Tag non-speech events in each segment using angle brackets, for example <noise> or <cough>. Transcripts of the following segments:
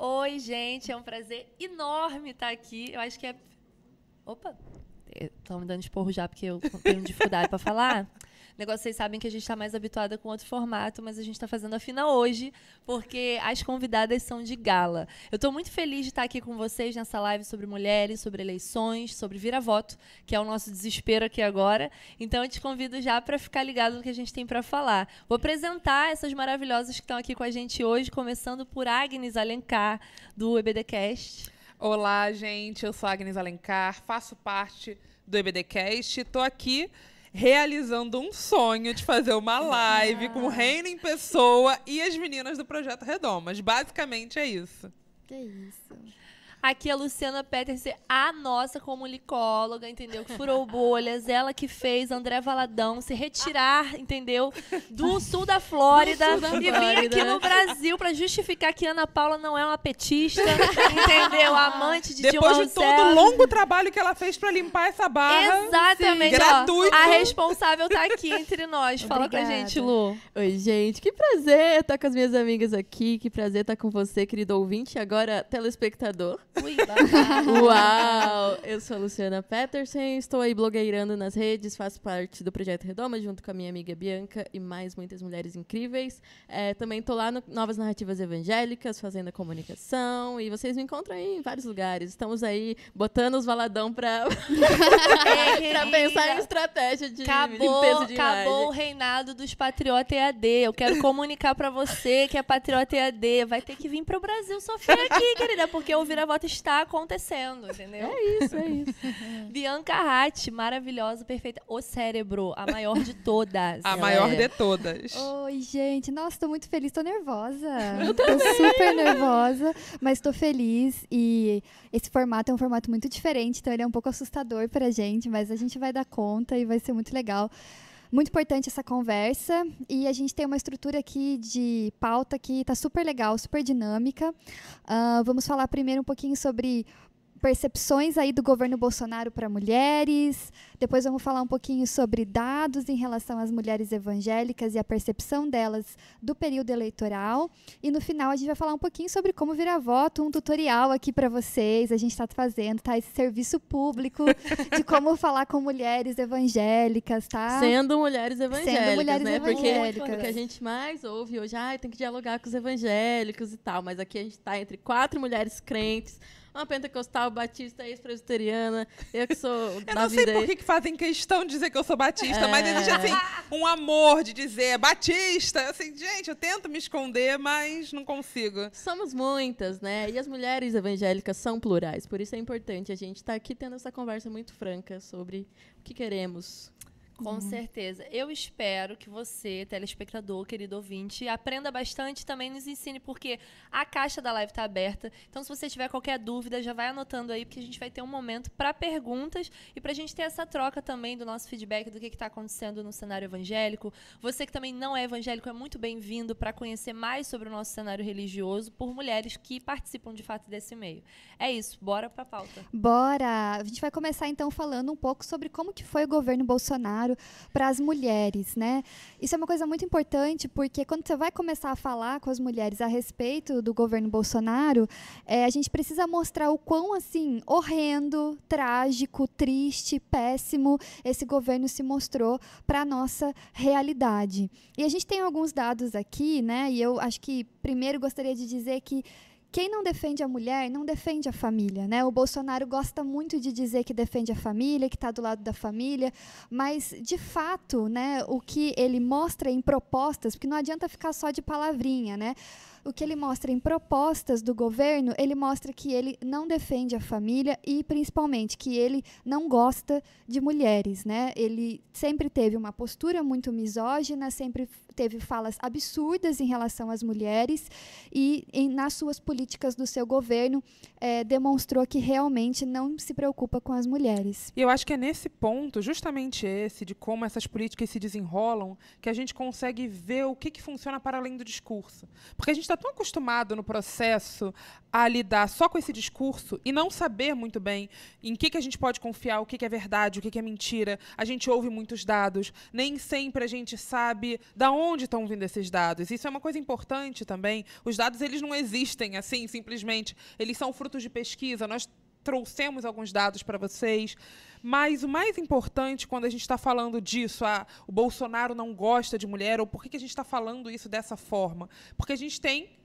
Oi, gente, é um prazer enorme estar aqui. Eu acho que é. Opa! Estão me dando esporro já porque eu tenho dificuldade para falar <laughs> negócio vocês sabem que a gente está mais habituada com outro formato, mas a gente está fazendo a fina hoje, porque as convidadas são de gala. Eu estou muito feliz de estar aqui com vocês nessa live sobre mulheres, sobre eleições, sobre vira-voto, que é o nosso desespero aqui agora. Então eu te convido já para ficar ligado no que a gente tem para falar. Vou apresentar essas maravilhosas que estão aqui com a gente hoje, começando por Agnes Alencar, do EBDcast. Olá, gente. Eu sou Agnes Alencar, faço parte do EBDcast. Estou aqui realizando um sonho de fazer uma live ah. com o Reino em pessoa e as meninas do Projeto Redomas. Basicamente é isso. Que isso. Aqui a Luciana Peterson, a nossa comunicóloga, entendeu? Que furou bolhas, ela que fez André Valadão se retirar, entendeu? Do sul da Flórida sul da e vir aqui no Brasil para justificar que Ana Paula não é uma petista, entendeu? Amante de Depois Dilma de todo o longo trabalho que ela fez para limpar essa barra. Exatamente. Sim, gratuito. a responsável tá aqui entre nós. Fala Obrigada. com a gente, Lu. Oi, gente. Que prazer estar com as minhas amigas aqui. Que prazer estar com você, querido ouvinte, e agora telespectador. Ui, <laughs> Uau! Eu sou a Luciana Peterson, estou aí blogueirando nas redes, faço parte do Projeto Redoma junto com a minha amiga Bianca e mais muitas mulheres incríveis. É, também estou lá no Novas Narrativas Evangélicas, fazendo a comunicação e vocês me encontram aí em vários lugares. Estamos aí botando os valadão para <laughs> pensar em estratégia de acabou, limpeza de Acabou o reinado dos patriotas EAD. Eu quero comunicar para você que é patriota EAD. Vai ter que vir para o Brasil sofrer aqui, querida, porque o vira-voto está acontecendo, entendeu? É isso, é isso. <laughs> Bianca Ratti, maravilhosa, perfeita. O cérebro, a maior de todas. A maior é. de todas. Oi, gente. Nossa, tô muito feliz, tô nervosa. Eu tô super nervosa, mas tô feliz. E esse formato é um formato muito diferente, então ele é um pouco assustador pra gente, mas a gente vai dar conta e vai ser muito legal muito importante essa conversa e a gente tem uma estrutura aqui de pauta que está super legal, super dinâmica. Uh, vamos falar primeiro um pouquinho sobre percepções aí do governo Bolsonaro para mulheres. Depois vamos falar um pouquinho sobre dados em relação às mulheres evangélicas e a percepção delas do período eleitoral. E no final a gente vai falar um pouquinho sobre como virar voto, um tutorial aqui para vocês. A gente está fazendo, tá? Esse serviço público <laughs> de como falar com mulheres evangélicas, tá? Sendo mulheres evangélicas, Sendo mulheres né? evangélicas. Porque o que a gente mais ouve hoje, ah, tem que dialogar com os evangélicos e tal. Mas aqui a gente está entre quatro mulheres crentes uma pentecostal, batista, ex-presbiteriana. Eu que sou. <laughs> Eu não sei por que, fazem questão de dizer que eu sou batista, é. mas existe assim, um amor de dizer batista. Assim, gente, eu tento me esconder, mas não consigo. Somos muitas, né? E as mulheres evangélicas são plurais. Por isso é importante a gente estar tá aqui tendo essa conversa muito franca sobre o que queremos com uhum. certeza. Eu espero que você, telespectador, querido ouvinte, aprenda bastante e também nos ensine, porque a caixa da live está aberta. Então, se você tiver qualquer dúvida, já vai anotando aí, porque a gente vai ter um momento para perguntas e para a gente ter essa troca também do nosso feedback do que está acontecendo no cenário evangélico. Você que também não é evangélico é muito bem-vindo para conhecer mais sobre o nosso cenário religioso por mulheres que participam de fato desse meio. É isso, bora para a pauta. Bora! A gente vai começar então falando um pouco sobre como que foi o governo Bolsonaro para as mulheres, né? Isso é uma coisa muito importante porque quando você vai começar a falar com as mulheres a respeito do governo Bolsonaro, é, a gente precisa mostrar o quão assim horrendo, trágico, triste, péssimo esse governo se mostrou para a nossa realidade. E a gente tem alguns dados aqui, né? E eu acho que primeiro gostaria de dizer que quem não defende a mulher não defende a família, né? O Bolsonaro gosta muito de dizer que defende a família, que está do lado da família, mas de fato, né, o que ele mostra em propostas, porque não adianta ficar só de palavrinha, né? o que ele mostra em propostas do governo, ele mostra que ele não defende a família e, principalmente, que ele não gosta de mulheres. Né? Ele sempre teve uma postura muito misógina, sempre teve falas absurdas em relação às mulheres e, nas suas políticas do seu governo, é, demonstrou que realmente não se preocupa com as mulheres. E eu acho que é nesse ponto, justamente esse, de como essas políticas se desenrolam, que a gente consegue ver o que, que funciona para além do discurso. Porque a gente está tão acostumado no processo a lidar só com esse discurso e não saber muito bem em que, que a gente pode confiar, o que, que é verdade, o que, que é mentira. A gente ouve muitos dados, nem sempre a gente sabe da onde onde estão vindo esses dados. Isso é uma coisa importante também. Os dados eles não existem assim simplesmente. Eles são frutos de pesquisa. Nós trouxemos alguns dados para vocês. Mas o mais importante quando a gente está falando disso, ah, o Bolsonaro não gosta de mulher, ou por que, que a gente está falando isso dessa forma? Porque a gente tem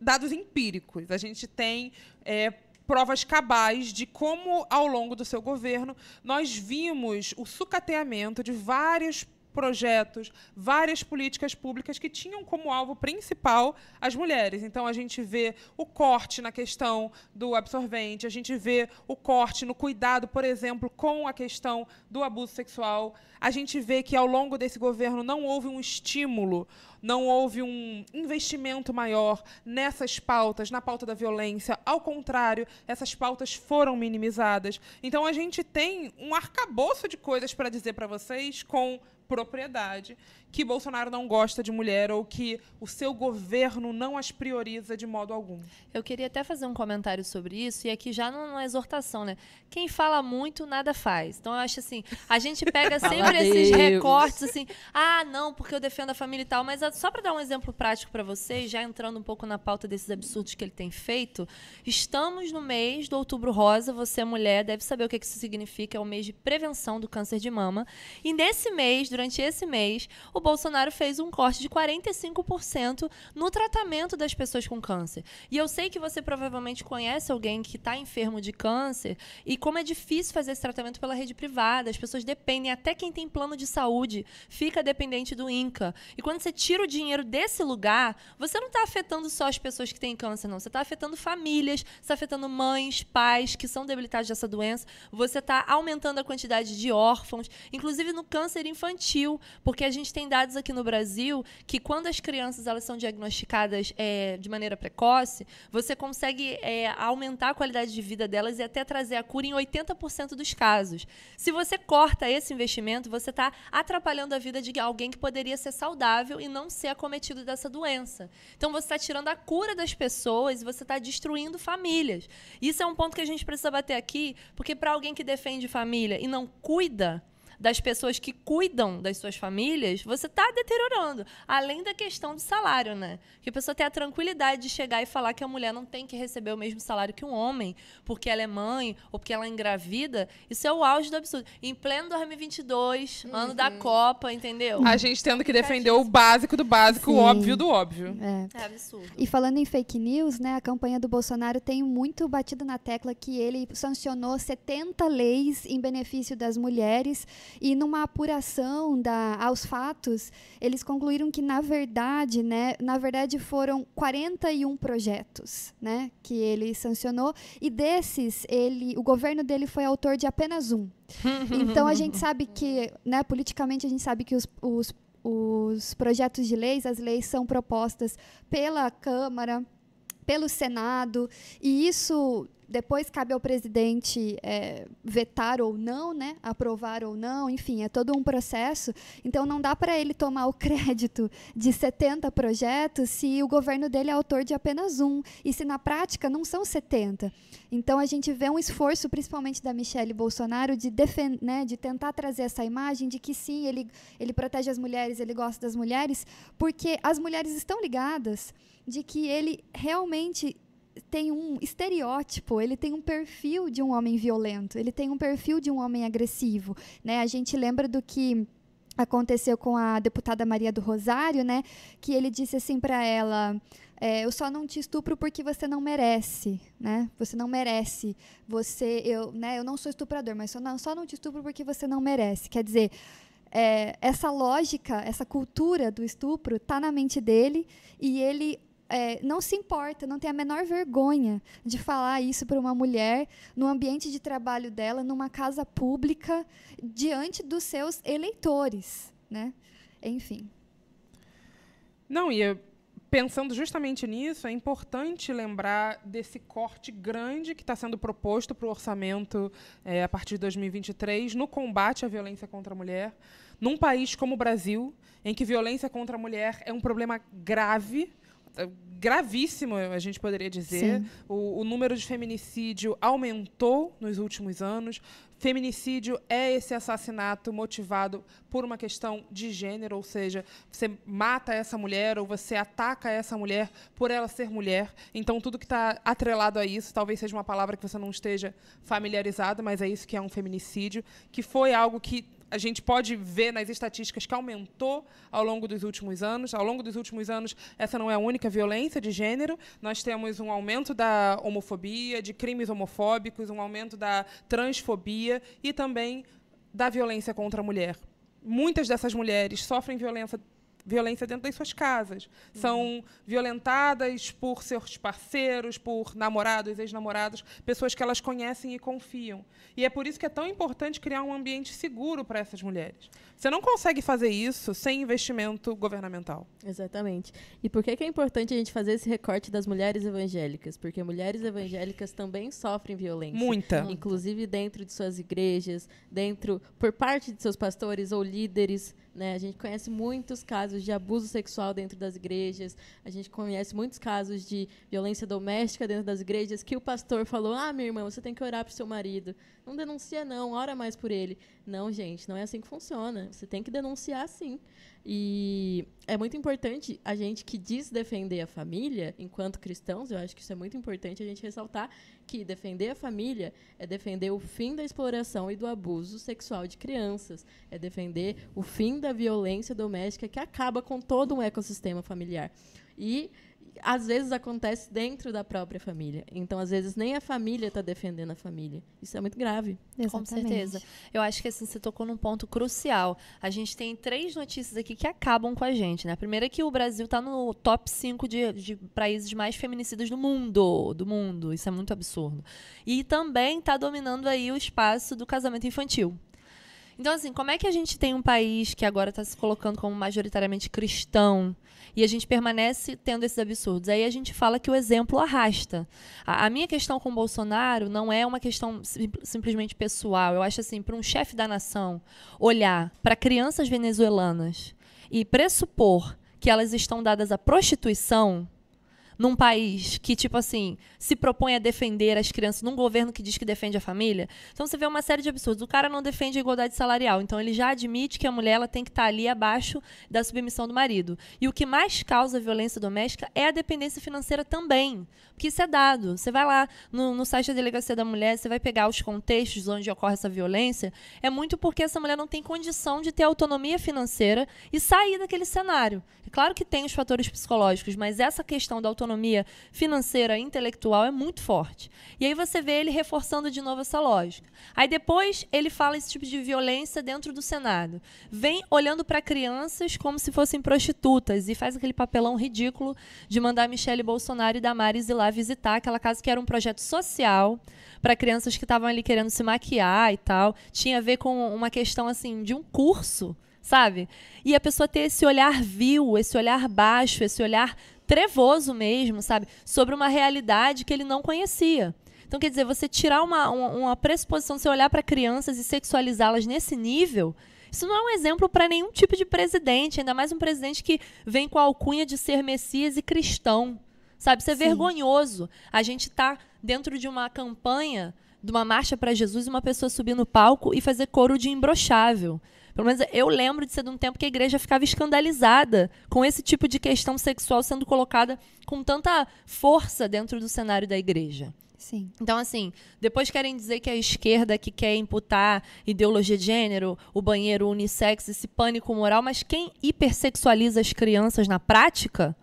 dados empíricos, a gente tem é, provas cabais de como, ao longo do seu governo, nós vimos o sucateamento de vários projetos, várias políticas públicas que tinham como alvo principal as mulheres. Então a gente vê o corte na questão do absorvente, a gente vê o corte no cuidado, por exemplo, com a questão do abuso sexual. A gente vê que ao longo desse governo não houve um estímulo, não houve um investimento maior nessas pautas, na pauta da violência. Ao contrário, essas pautas foram minimizadas. Então a gente tem um arcabouço de coisas para dizer para vocês com propriedade que Bolsonaro não gosta de mulher ou que o seu governo não as prioriza de modo algum. Eu queria até fazer um comentário sobre isso, e aqui já numa exortação, né? Quem fala muito, nada faz. Então eu acho assim, a gente pega <laughs> sempre esses recortes, assim, ah, não, porque eu defendo a família e tal, mas só para dar um exemplo prático para vocês, já entrando um pouco na pauta desses absurdos que ele tem feito, estamos no mês do Outubro Rosa, você é mulher, deve saber o que isso significa, é o mês de prevenção do câncer de mama, e nesse mês, durante esse mês, o Bolsonaro fez um corte de 45% no tratamento das pessoas com câncer. E eu sei que você provavelmente conhece alguém que está enfermo de câncer e como é difícil fazer esse tratamento pela rede privada. As pessoas dependem, até quem tem plano de saúde fica dependente do INCA. E quando você tira o dinheiro desse lugar, você não está afetando só as pessoas que têm câncer, não. Você está afetando famílias, está afetando mães, pais que são debilitados dessa doença. Você está aumentando a quantidade de órfãos, inclusive no câncer infantil, porque a gente tem tem dados aqui no Brasil que quando as crianças elas são diagnosticadas é, de maneira precoce, você consegue é, aumentar a qualidade de vida delas e até trazer a cura em 80% dos casos. Se você corta esse investimento, você está atrapalhando a vida de alguém que poderia ser saudável e não ser acometido dessa doença. Então você está tirando a cura das pessoas e você está destruindo famílias. Isso é um ponto que a gente precisa bater aqui, porque para alguém que defende família e não cuida das pessoas que cuidam das suas famílias, você está deteriorando. Além da questão do salário, né? Que a pessoa tem a tranquilidade de chegar e falar que a mulher não tem que receber o mesmo salário que um homem, porque ela é mãe ou porque ela é engravida. Isso é o auge do absurdo. Em pleno 2022, uhum. ano da Copa, entendeu? A gente tendo que defender o básico do básico, Sim. o óbvio do óbvio. É. é absurdo. E falando em fake news, né? A campanha do Bolsonaro tem muito batido na tecla que ele sancionou 70 leis em benefício das mulheres e numa apuração da, aos fatos, eles concluíram que na verdade, né, na verdade foram 41 projetos, né, que ele sancionou e desses ele, o governo dele foi autor de apenas um. <laughs> então a gente sabe que, né, politicamente a gente sabe que os, os, os projetos de leis, as leis são propostas pela Câmara, pelo Senado, e isso depois cabe ao presidente é, vetar ou não, né? aprovar ou não, enfim, é todo um processo. Então, não dá para ele tomar o <laughs> crédito de 70 projetos se o governo dele é autor de apenas um, e se na prática não são 70. Então, a gente vê um esforço, principalmente da Michelle Bolsonaro, de, né, de tentar trazer essa imagem de que sim, ele, ele protege as mulheres, ele gosta das mulheres, porque as mulheres estão ligadas de que ele realmente tem um estereótipo, ele tem um perfil de um homem violento, ele tem um perfil de um homem agressivo. Né? A gente lembra do que aconteceu com a deputada Maria do Rosário, né? que ele disse assim para ela. É, eu só não te estupro porque você não merece, né? Você não merece. Você, eu, né? Eu não sou estuprador, mas só não, só não te estupro porque você não merece. Quer dizer, é, essa lógica, essa cultura do estupro está na mente dele e ele é, não se importa, não tem a menor vergonha de falar isso para uma mulher no ambiente de trabalho dela, numa casa pública, diante dos seus eleitores, né? Enfim. Não, e pensando justamente nisso, é importante lembrar desse corte grande que está sendo proposto para o orçamento é, a partir de 2023 no combate à violência contra a mulher, num país como o Brasil, em que violência contra a mulher é um problema grave gravíssimo, a gente poderia dizer. O, o, número de feminicídio aumentou nos últimos anos. Feminicídio é esse assassinato motivado por uma questão de gênero, ou seja, você mata essa mulher ou você ataca essa mulher por ela ser mulher. Então, tudo que está atrelado a isso, talvez seja uma palavra que você não esteja familiarizado, mas é isso que é um feminicídio, que foi algo que a gente pode ver nas estatísticas que aumentou ao longo dos últimos anos. Ao longo dos últimos anos, essa não é a única violência de gênero. Nós temos um aumento da homofobia, de crimes homofóbicos, um aumento da transfobia e também da violência contra a mulher. Muitas dessas mulheres sofrem violência violência dentro das suas casas. Uhum. São violentadas por seus parceiros, por namorados, ex-namorados, pessoas que elas conhecem e confiam. E é por isso que é tão importante criar um ambiente seguro para essas mulheres. Você não consegue fazer isso sem investimento governamental. Exatamente. E por que, que é importante a gente fazer esse recorte das mulheres evangélicas? Porque mulheres evangélicas também sofrem violência. Muita. Inclusive dentro de suas igrejas, dentro por parte de seus pastores ou líderes né? A gente conhece muitos casos de abuso sexual dentro das igrejas, a gente conhece muitos casos de violência doméstica dentro das igrejas que o pastor falou: Ah, minha irmã, você tem que orar para o seu marido. Não denuncia, não, ora mais por ele. Não, gente, não é assim que funciona. Você tem que denunciar sim. E é muito importante a gente que diz defender a família, enquanto cristãos, eu acho que isso é muito importante a gente ressaltar que defender a família é defender o fim da exploração e do abuso sexual de crianças, é defender o fim da violência doméstica que acaba com todo um ecossistema familiar. E às vezes acontece dentro da própria família. Então, às vezes, nem a família está defendendo a família. Isso é muito grave. Exatamente. Com certeza. Eu acho que assim, você tocou num ponto crucial. A gente tem três notícias aqui que acabam com a gente. Né? A primeira é que o Brasil está no top 5 de, de países mais feminicidas do mundo. Do mundo. Isso é muito absurdo. E também está dominando aí o espaço do casamento infantil. Então, assim, como é que a gente tem um país que agora está se colocando como majoritariamente cristão e a gente permanece tendo esses absurdos? Aí a gente fala que o exemplo arrasta. A, a minha questão com o Bolsonaro não é uma questão sim, simplesmente pessoal. Eu acho assim, para um chefe da nação olhar para crianças venezuelanas e pressupor que elas estão dadas à prostituição num país que, tipo assim, se propõe a defender as crianças, num governo que diz que defende a família. Então você vê uma série de absurdos. O cara não defende a igualdade salarial, então ele já admite que a mulher ela tem que estar ali abaixo da submissão do marido. E o que mais causa violência doméstica é a dependência financeira também. Porque isso é dado. Você vai lá no, no site da Delegacia da Mulher, você vai pegar os contextos onde ocorre essa violência. É muito porque essa mulher não tem condição de ter autonomia financeira e sair daquele cenário. É claro que tem os fatores psicológicos, mas essa questão da autonomia financeira e intelectual é muito forte. E aí você vê ele reforçando de novo essa lógica. Aí depois ele fala esse tipo de violência dentro do Senado. Vem olhando para crianças como se fossem prostitutas e faz aquele papelão ridículo de mandar Michele Bolsonaro e Damares ir lá visitar aquela casa que era um projeto social para crianças que estavam ali querendo se maquiar e tal. Tinha a ver com uma questão assim de um curso, sabe? E a pessoa ter esse olhar vil, esse olhar baixo, esse olhar trevoso mesmo, sabe? Sobre uma realidade que ele não conhecia. Então, quer dizer, você tirar uma, uma, uma pressuposição, você olhar para crianças e sexualizá-las nesse nível, isso não é um exemplo para nenhum tipo de presidente, ainda mais um presidente que vem com a alcunha de ser Messias e cristão. Sabe, isso é Sim. vergonhoso. A gente tá dentro de uma campanha, de uma marcha para Jesus, uma pessoa subir no palco e fazer coro de imbrochável. Pelo menos eu lembro de ser de um tempo que a igreja ficava escandalizada com esse tipo de questão sexual sendo colocada com tanta força dentro do cenário da igreja. Sim. Então, assim, depois querem dizer que a esquerda que quer imputar ideologia de gênero, o banheiro unissex, esse pânico moral, mas quem hipersexualiza as crianças na prática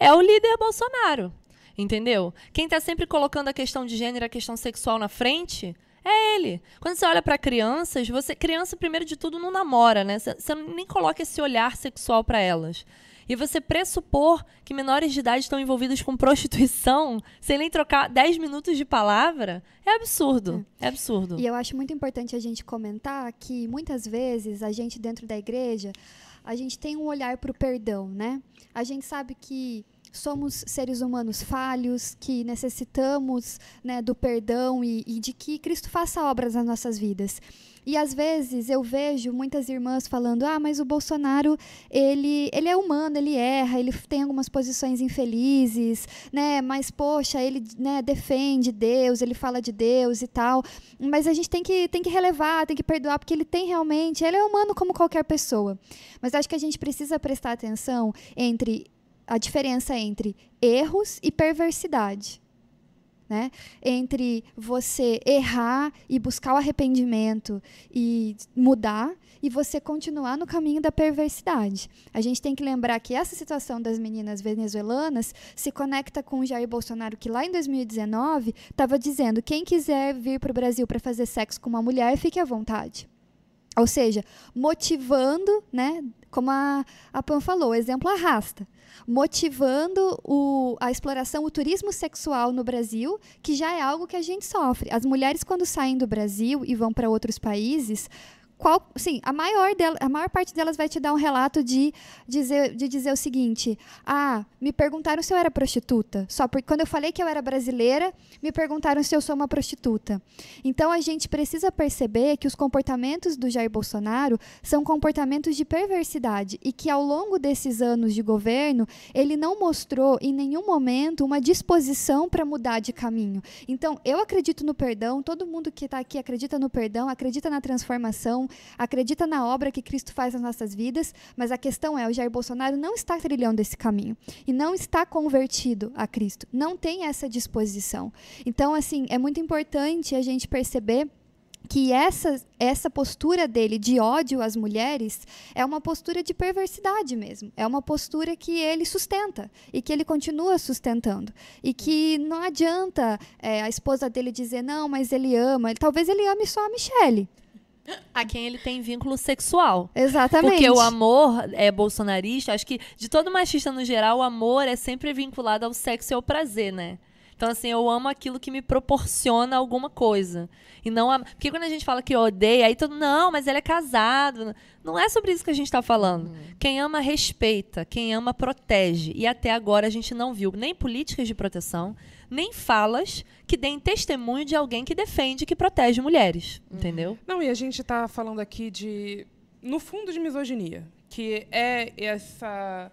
é o líder Bolsonaro. Entendeu? Quem está sempre colocando a questão de gênero, a questão sexual na frente, é ele. Quando você olha para crianças, você criança primeiro de tudo não namora, né? Você nem coloca esse olhar sexual para elas. E você pressupor que menores de idade estão envolvidos com prostituição, <laughs> sem nem trocar 10 minutos de palavra, é absurdo. É. é absurdo. E eu acho muito importante a gente comentar que muitas vezes a gente dentro da igreja, a gente tem um olhar para o perdão, né? A gente sabe que somos seres humanos falhos, que necessitamos né, do perdão e, e de que Cristo faça obras nas nossas vidas. E às vezes eu vejo muitas irmãs falando: "Ah, mas o Bolsonaro, ele, ele é humano, ele erra, ele tem algumas posições infelizes, né? Mas poxa, ele, né, defende Deus, ele fala de Deus e tal. Mas a gente tem que tem que relevar, tem que perdoar porque ele tem realmente, ele é humano como qualquer pessoa. Mas acho que a gente precisa prestar atenção entre a diferença entre erros e perversidade né? Entre você errar e buscar o arrependimento e mudar e você continuar no caminho da perversidade. A gente tem que lembrar que essa situação das meninas venezuelanas se conecta com o Jair Bolsonaro, que lá em 2019 estava dizendo: quem quiser vir para o Brasil para fazer sexo com uma mulher, fique à vontade. Ou seja, motivando, né, como a, a Pan falou, o exemplo arrasta motivando o, a exploração, o turismo sexual no Brasil, que já é algo que a gente sofre. As mulheres, quando saem do Brasil e vão para outros países, qual, sim, a maior, a maior parte delas vai te dar um relato de dizer, de dizer o seguinte: ah, me perguntaram se eu era prostituta. Só porque quando eu falei que eu era brasileira, me perguntaram se eu sou uma prostituta. Então a gente precisa perceber que os comportamentos do Jair Bolsonaro são comportamentos de perversidade e que ao longo desses anos de governo ele não mostrou em nenhum momento uma disposição para mudar de caminho. Então eu acredito no perdão, todo mundo que está aqui acredita no perdão, acredita na transformação acredita na obra que Cristo faz nas nossas vidas, mas a questão é: o Jair Bolsonaro não está trilhando esse caminho e não está convertido a Cristo, não tem essa disposição. Então, assim, é muito importante a gente perceber que essa, essa postura dele de ódio às mulheres é uma postura de perversidade mesmo. É uma postura que ele sustenta e que ele continua sustentando. E que não adianta é, a esposa dele dizer, não, mas ele ama. Talvez ele ame só a Michelle a quem ele tem vínculo sexual. Exatamente. Porque o amor é bolsonarista, acho que de todo machista no geral, o amor é sempre vinculado ao sexo e ao prazer, né? Então, assim, eu amo aquilo que me proporciona alguma coisa. E não a... Porque quando a gente fala que odeia, aí todo. Não, mas ele é casado. Não é sobre isso que a gente está falando. Uhum. Quem ama, respeita. Quem ama, protege. E até agora a gente não viu nem políticas de proteção, nem falas que deem testemunho de alguém que defende, que protege mulheres. Uhum. Entendeu? Não, e a gente está falando aqui de, no fundo, de misoginia, que é essa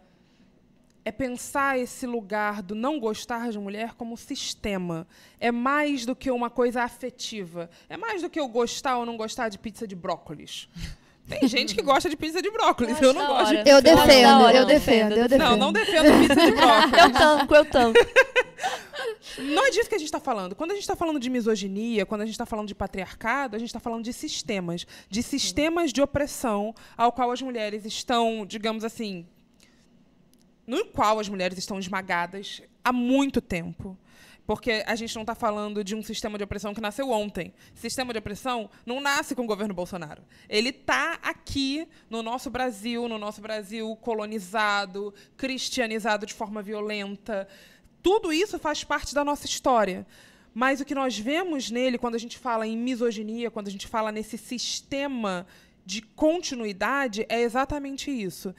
é pensar esse lugar do não gostar de mulher como sistema. É mais do que uma coisa afetiva. É mais do que eu gostar ou não gostar de pizza de brócolis. Tem gente que gosta de pizza de brócolis. Eu, eu não gosto de pizza Eu defendo, eu, eu defendo, eu defendo. Não, não defendo pizza de <laughs> brócolis. eu tanco, eu tanco. Não é disso que a gente está falando. Quando a gente está falando de misoginia, quando a gente está falando de patriarcado, a gente está falando de sistemas. De sistemas de opressão ao qual as mulheres estão, digamos assim. No qual as mulheres estão esmagadas há muito tempo. Porque a gente não está falando de um sistema de opressão que nasceu ontem. Sistema de opressão não nasce com o governo Bolsonaro. Ele está aqui no nosso Brasil, no nosso Brasil colonizado, cristianizado de forma violenta. Tudo isso faz parte da nossa história. Mas o que nós vemos nele, quando a gente fala em misoginia, quando a gente fala nesse sistema de continuidade, é exatamente isso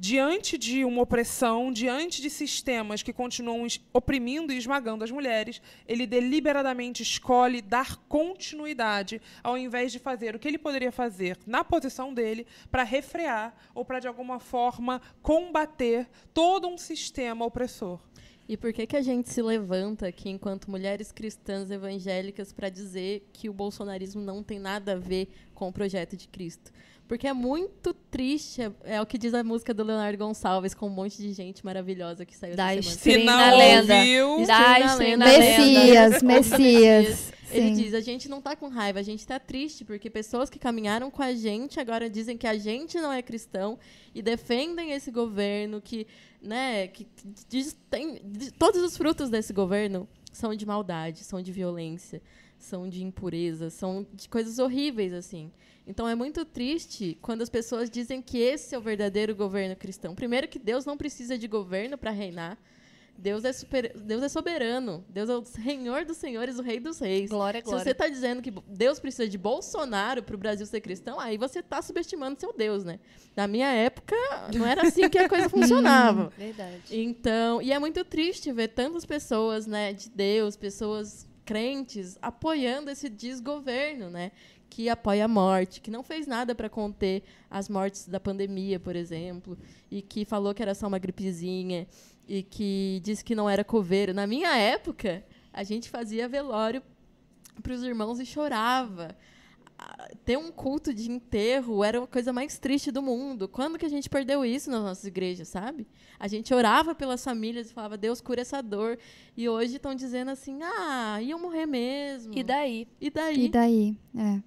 diante de uma opressão, diante de sistemas que continuam oprimindo e esmagando as mulheres, ele deliberadamente escolhe dar continuidade, ao invés de fazer o que ele poderia fazer na posição dele para refrear ou para, de alguma forma, combater todo um sistema opressor. E por que, que a gente se levanta aqui, enquanto mulheres cristãs evangélicas, para dizer que o bolsonarismo não tem nada a ver com o projeto de Cristo? Porque é muito triste, é, é, o que diz a música do Leonardo Gonçalves, com um monte de gente maravilhosa que saiu da Se não lenda. ouviu... Da lenda. Messias, Messias. Ele diz, a gente não tá com raiva, a gente tá triste, porque pessoas que caminharam com a gente agora dizem que a gente não é cristão e defendem esse governo que, né, que diz, tem, todos os frutos desse governo são de maldade, são de violência, são de impureza, são de coisas horríveis, assim. Então é muito triste quando as pessoas dizem que esse é o verdadeiro governo cristão. Primeiro que Deus não precisa de governo para reinar. Deus é, super, Deus é soberano. Deus é o Senhor dos senhores, o Rei dos reis. Glória, Se glória. você está dizendo que Deus precisa de Bolsonaro para o Brasil ser cristão, aí você está subestimando seu Deus, né? Na minha época, não era assim que a coisa <laughs> funcionava. Verdade. Então, e é muito triste ver tantas pessoas, né, de Deus, pessoas crentes apoiando esse desgoverno, né, que apoia a morte, que não fez nada para conter as mortes da pandemia, por exemplo, e que falou que era só uma gripezinha e que disse que não era coveiro. Na minha época, a gente fazia velório para os irmãos e chorava. Ter um culto de enterro era a coisa mais triste do mundo. Quando que a gente perdeu isso nas nossas igrejas, sabe? A gente orava pelas famílias e falava, Deus cura essa dor. E hoje estão dizendo assim, ah, iam morrer mesmo. E daí? E daí? E daí? É,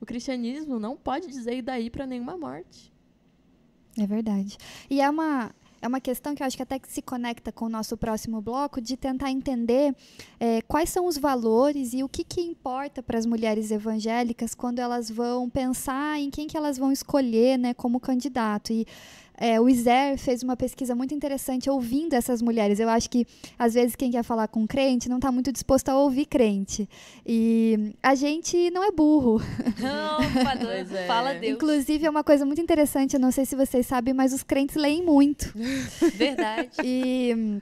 O cristianismo não pode dizer daí para nenhuma morte. é verdade. E é uma, é uma questão que eu acho que até que se conecta com o nosso próximo bloco, de tentar entender é, quais são os valores e o que, que importa para as mulheres evangélicas quando elas vão pensar em quem que elas vão escolher né, como candidato. E é, o Iser fez uma pesquisa muito interessante ouvindo essas mulheres. Eu acho que, às vezes, quem quer falar com crente não está muito disposto a ouvir crente. E a gente não é burro. Não, <laughs> é. Fala Deus. Inclusive, é uma coisa muito interessante, eu não sei se vocês sabem, mas os crentes leem muito. Verdade. E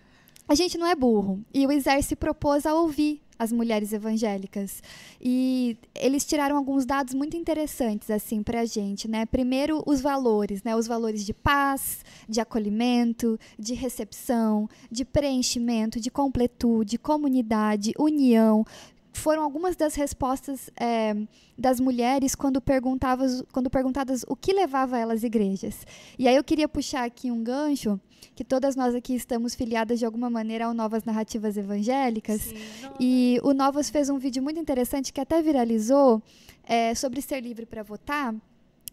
a gente não é burro. E o Iser se propôs a ouvir as mulheres evangélicas. E eles tiraram alguns dados muito interessantes assim pra gente, né? Primeiro, os valores, né? Os valores de paz, de acolhimento, de recepção, de preenchimento, de completude, comunidade, união. Foram algumas das respostas eh, das mulheres quando perguntadas, quando perguntadas o que levava elas às igrejas. E aí eu queria puxar aqui um gancho que todas nós aqui estamos filiadas de alguma maneira ao Novas Narrativas Evangélicas. Sim, E o Novas fez um vídeo muito interessante que até viralizou é, sobre ser livre para votar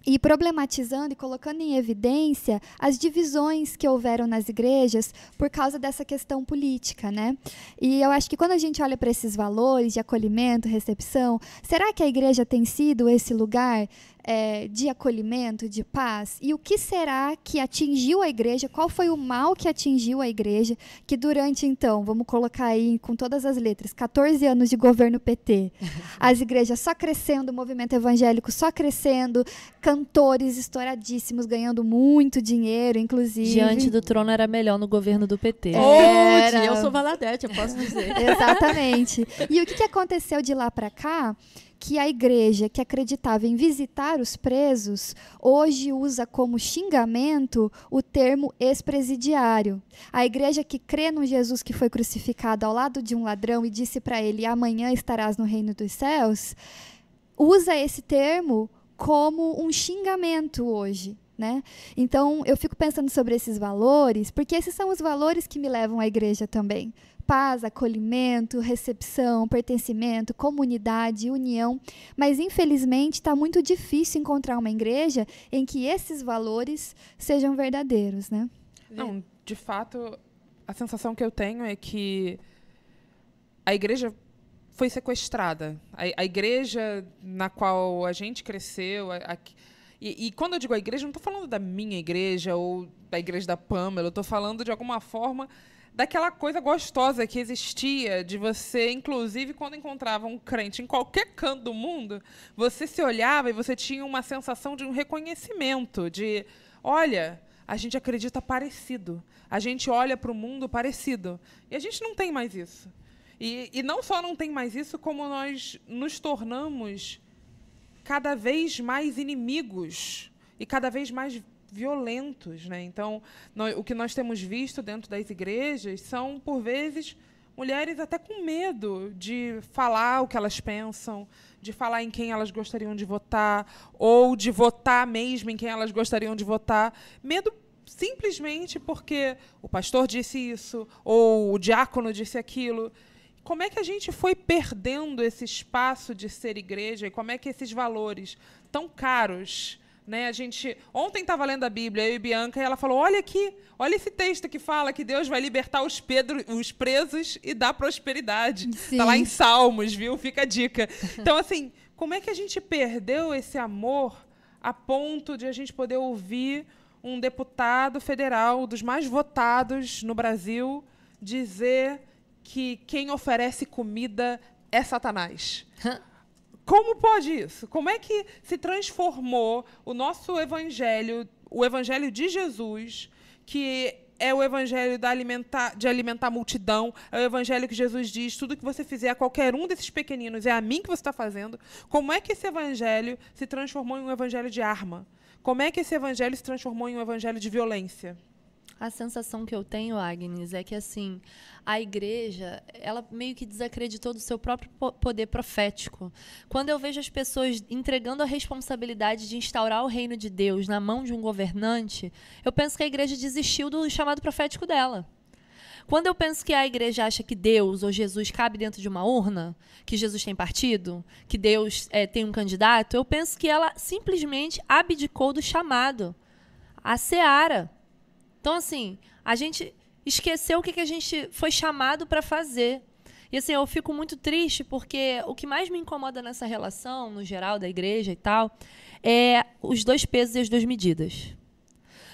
e problematizando e colocando em evidência as divisões que houveram nas igrejas por causa dessa questão política, né? E eu acho que quando a gente olha para esses valores de acolhimento, recepção, será que a igreja tem sido esse lugar é, de acolhimento, de paz? E o que será que atingiu a igreja? Qual foi o mal que atingiu a igreja? Que durante, então, vamos colocar aí com todas as letras, 14 anos de governo PT, <laughs> as igrejas só crescendo, o movimento evangélico só crescendo, cantores estouradíssimos ganhando muito dinheiro, inclusive. Diante do trono era melhor no governo do PT. Era. Hoje, eu sou Valadete, eu posso dizer. <laughs> Exatamente. E o que, que aconteceu de lá para cá? Que a igreja que acreditava em visitar os presos hoje usa como xingamento o termo ex-presidiário. A igreja que crê no Jesus que foi crucificado ao lado de um ladrão e disse para ele: amanhã estarás no reino dos céus, usa esse termo como um xingamento hoje. Né? Então, eu fico pensando sobre esses valores, porque esses são os valores que me levam à igreja também. Paz, acolhimento, recepção, pertencimento, comunidade, união. Mas, infelizmente, está muito difícil encontrar uma igreja em que esses valores sejam verdadeiros. Né? Não, de fato, a sensação que eu tenho é que a igreja foi sequestrada. A, a igreja na qual a gente cresceu. a- a- e, e quando eu digo a igreja, não estou falando da minha igreja ou da igreja da Pamela. Eu estou falando, de alguma forma, daquela coisa gostosa que existia de você, inclusive, quando encontrava um crente em qualquer canto do mundo, você se olhava e você tinha uma sensação de um reconhecimento, de, olha, a gente acredita parecido, a gente olha para o mundo parecido. E a gente não tem mais isso. E, e não só não tem mais isso, como nós nos tornamos cada vez mais inimigos e cada vez mais violentos, né? Então, nó- o que nós temos visto dentro das igrejas são, por vezes, mulheres até com medo de falar o que elas pensam, de falar em quem elas gostariam de votar, ou de votar mesmo em quem elas gostariam de votar. Medo simplesmente porque o pastor disse isso, ou o diácono disse aquilo. Como é que a gente foi perdendo esse espaço de ser igreja e como é que esses valores tão caros, né? A gente ontem estava lendo a Bíblia, eu e Bianca, e ela falou: "Olha aqui, olha esse texto que fala que Deus vai libertar os, Pedro, os presos e dar prosperidade". Sim. Tá lá em Salmos, viu? Fica a dica. Então assim, como é que a gente perdeu esse amor a ponto de a gente poder ouvir um deputado federal dos mais votados no Brasil dizer que quem oferece comida é Satanás? Como pode isso? Como é que se transformou o nosso evangelho, o evangelho de Jesus, que é o evangelho alimentar, de alimentar a multidão, é o evangelho que Jesus diz: tudo que você fizer a qualquer um desses pequeninos é a mim que você está fazendo. Como é que esse evangelho se transformou em um evangelho de arma? Como é que esse evangelho se transformou em um evangelho de violência? A sensação que eu tenho, Agnes, é que assim, a igreja, ela meio que desacreditou do seu próprio poder profético. Quando eu vejo as pessoas entregando a responsabilidade de instaurar o reino de Deus na mão de um governante, eu penso que a igreja desistiu do chamado profético dela. Quando eu penso que a igreja acha que Deus ou Jesus cabe dentro de uma urna, que Jesus tem partido, que Deus é, tem um candidato, eu penso que ela simplesmente abdicou do chamado, a seara. Então, assim, a gente esqueceu o que, que a gente foi chamado para fazer. E assim, eu fico muito triste porque o que mais me incomoda nessa relação, no geral, da igreja e tal, é os dois pesos e as duas medidas.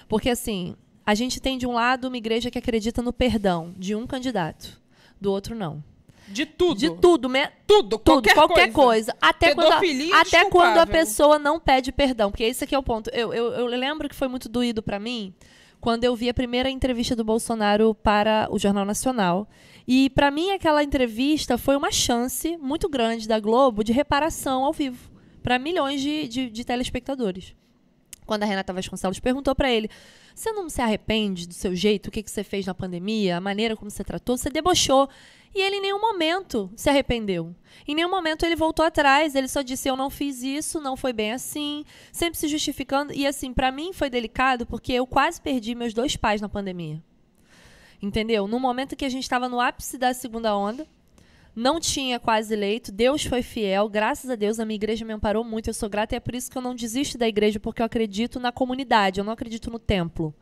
Porque, assim, a gente tem de um lado uma igreja que acredita no perdão de um candidato, do outro não. De tudo. De tudo, me... tudo, qualquer, tudo, qualquer coisa. coisa. Até, quando a, até quando a pessoa não pede perdão, porque esse aqui é o ponto. Eu, eu, eu lembro que foi muito doído para mim quando eu vi a primeira entrevista do Bolsonaro para o Jornal Nacional. E para mim aquela entrevista foi uma chance muito grande da Globo de reparação ao vivo para milhões de, de, de, telespectadores. Quando a Renata Vasconcelos perguntou para ele: "Você não se arrepende do seu jeito, o que, que você fez na pandemia, a maneira como você tratou? Você debochou?" E ele em nenhum momento se arrependeu. Em nenhum momento ele voltou atrás. Ele só disse: Eu não fiz isso, não foi bem assim. Sempre se justificando. E assim, para mim foi delicado porque eu quase perdi meus dois pais na pandemia. Entendeu? No momento que a gente estava no ápice da segunda onda, não tinha quase leito, Deus foi fiel, graças a Deus a minha igreja me amparou muito, eu sou grata e é por isso que eu não desisto da igreja, porque eu acredito na comunidade, eu não acredito no templo.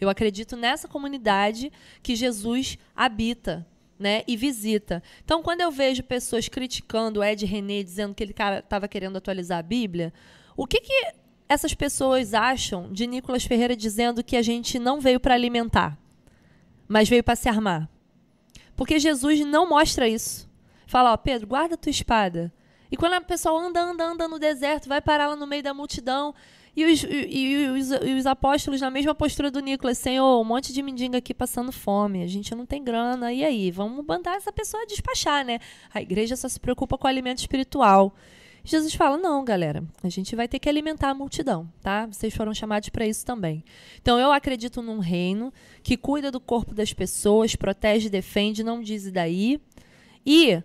Eu acredito nessa comunidade que Jesus habita, né, e visita. Então, quando eu vejo pessoas criticando o Ed René, dizendo que ele estava querendo atualizar a Bíblia, o que, que essas pessoas acham de Nicolas Ferreira dizendo que a gente não veio para alimentar, mas veio para se armar? Porque Jesus não mostra isso. Fala, ó, Pedro, guarda tua espada. E quando a pessoa anda, anda, anda no deserto, vai parar lá no meio da multidão, e os, e, os, e os apóstolos na mesma postura do Nicolas, Senhor, um monte de mendiga aqui passando fome, a gente não tem grana, e aí? Vamos mandar essa pessoa despachar, né? A igreja só se preocupa com o alimento espiritual. Jesus fala: não, galera, a gente vai ter que alimentar a multidão, tá? Vocês foram chamados para isso também. Então eu acredito num reino que cuida do corpo das pessoas, protege, defende, não diz daí. E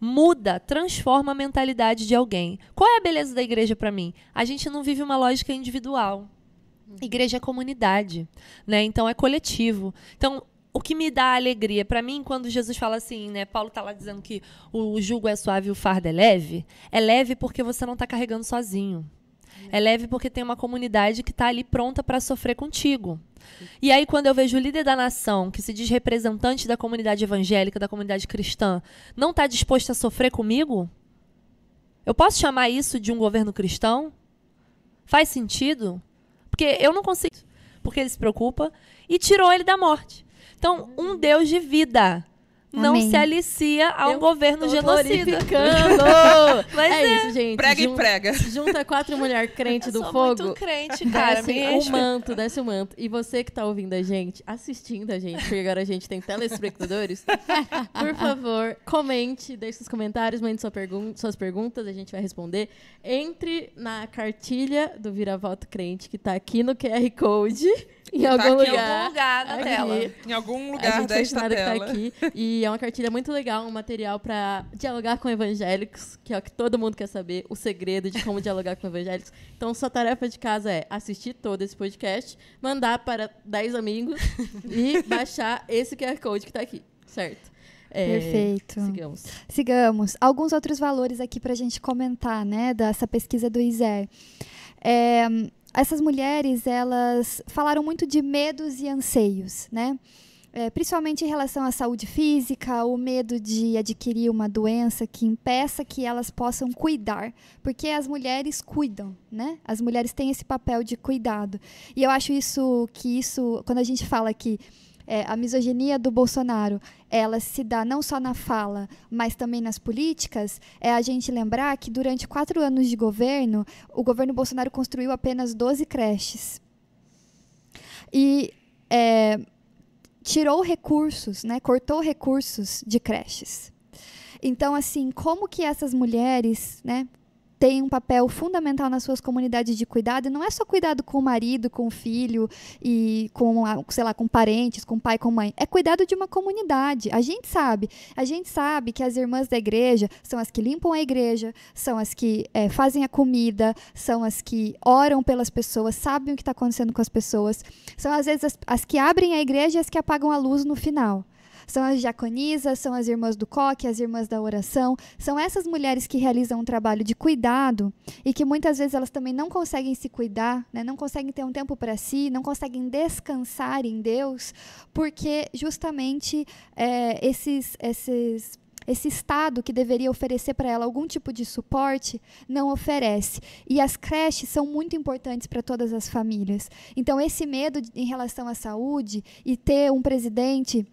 muda, transforma a mentalidade de alguém. Qual é a beleza da igreja para mim? A gente não vive uma lógica individual. Igreja é comunidade, né? Então é coletivo. Então o que me dá alegria para mim quando Jesus fala assim, né? Paulo está lá dizendo que o jugo é suave e o fardo é leve. É leve porque você não está carregando sozinho. É leve porque tem uma comunidade que está ali pronta para sofrer contigo. E aí, quando eu vejo o líder da nação, que se diz representante da comunidade evangélica, da comunidade cristã, não está disposto a sofrer comigo, eu posso chamar isso de um governo cristão? Faz sentido? Porque eu não consigo. Porque ele se preocupa e tirou ele da morte. Então, um Deus de vida não Amém. se alicia a um eu governo genocida. <laughs> Mas é, é, isso, gente. Prega Jun, e prega. Junta quatro mulheres crentes do sou fogo. Muito crente, cara. Desce o um manto, desce o um manto. E você que tá ouvindo a gente, assistindo a gente, porque agora a gente tem telespectadores, <laughs> por favor, comente, deixe seus comentários, mande sua pergun suas perguntas, a gente vai responder. Entre na cartilha do Vira Voto Crente, que tá aqui no QR Code. Em tá algum, lugar, em algum lugar na aqui. tela. Em algum lugar desta nada tela. Que tá aqui. E é uma cartilha muito legal, um material para dialogar com evangélicos, que é o que todo mundo quer saber, o segredo de como dialogar com evangélicos. Então, sua tarefa de casa é assistir todo esse podcast, mandar para 10 amigos e baixar esse QR Code que está aqui, certo? É, Perfeito. Sigamos. Sigamos. Alguns outros valores aqui para a gente comentar, né, dessa pesquisa do ISER. É, essas mulheres, elas falaram muito de medos e anseios, né? É, principalmente em relação à saúde física, o medo de adquirir uma doença que impeça que elas possam cuidar, porque as mulheres cuidam, né? As mulheres têm esse papel de cuidado. E eu acho isso que isso, quando a gente fala que é, a misoginia do Bolsonaro ela se dá não só na fala, mas também nas políticas, é a gente lembrar que durante quatro anos de governo, o governo Bolsonaro construiu apenas 12 creches. E é, tirou recursos, né, cortou recursos de creches. Então, assim, como que essas mulheres, né, tem um papel fundamental nas suas comunidades de cuidado, e não é só cuidado com o marido, com o filho e com, sei lá, com parentes, com pai, com mãe, é cuidado de uma comunidade. A gente sabe, a gente sabe que as irmãs da igreja são as que limpam a igreja, são as que é, fazem a comida, são as que oram pelas pessoas, sabem o que está acontecendo com as pessoas, são às vezes as, as que abrem a igreja e as que apagam a luz no final. São as diaconisas, são as irmãs do coque, as irmãs da oração. São essas mulheres que realizam um trabalho de cuidado e que muitas vezes elas também não conseguem se cuidar, né? não conseguem ter um tempo para si, não conseguem descansar em Deus, porque justamente é, esses, esses esse Estado que deveria oferecer para ela algum tipo de suporte, não oferece. E as creches são muito importantes para todas as famílias. Então, esse medo em relação à saúde e ter um presidente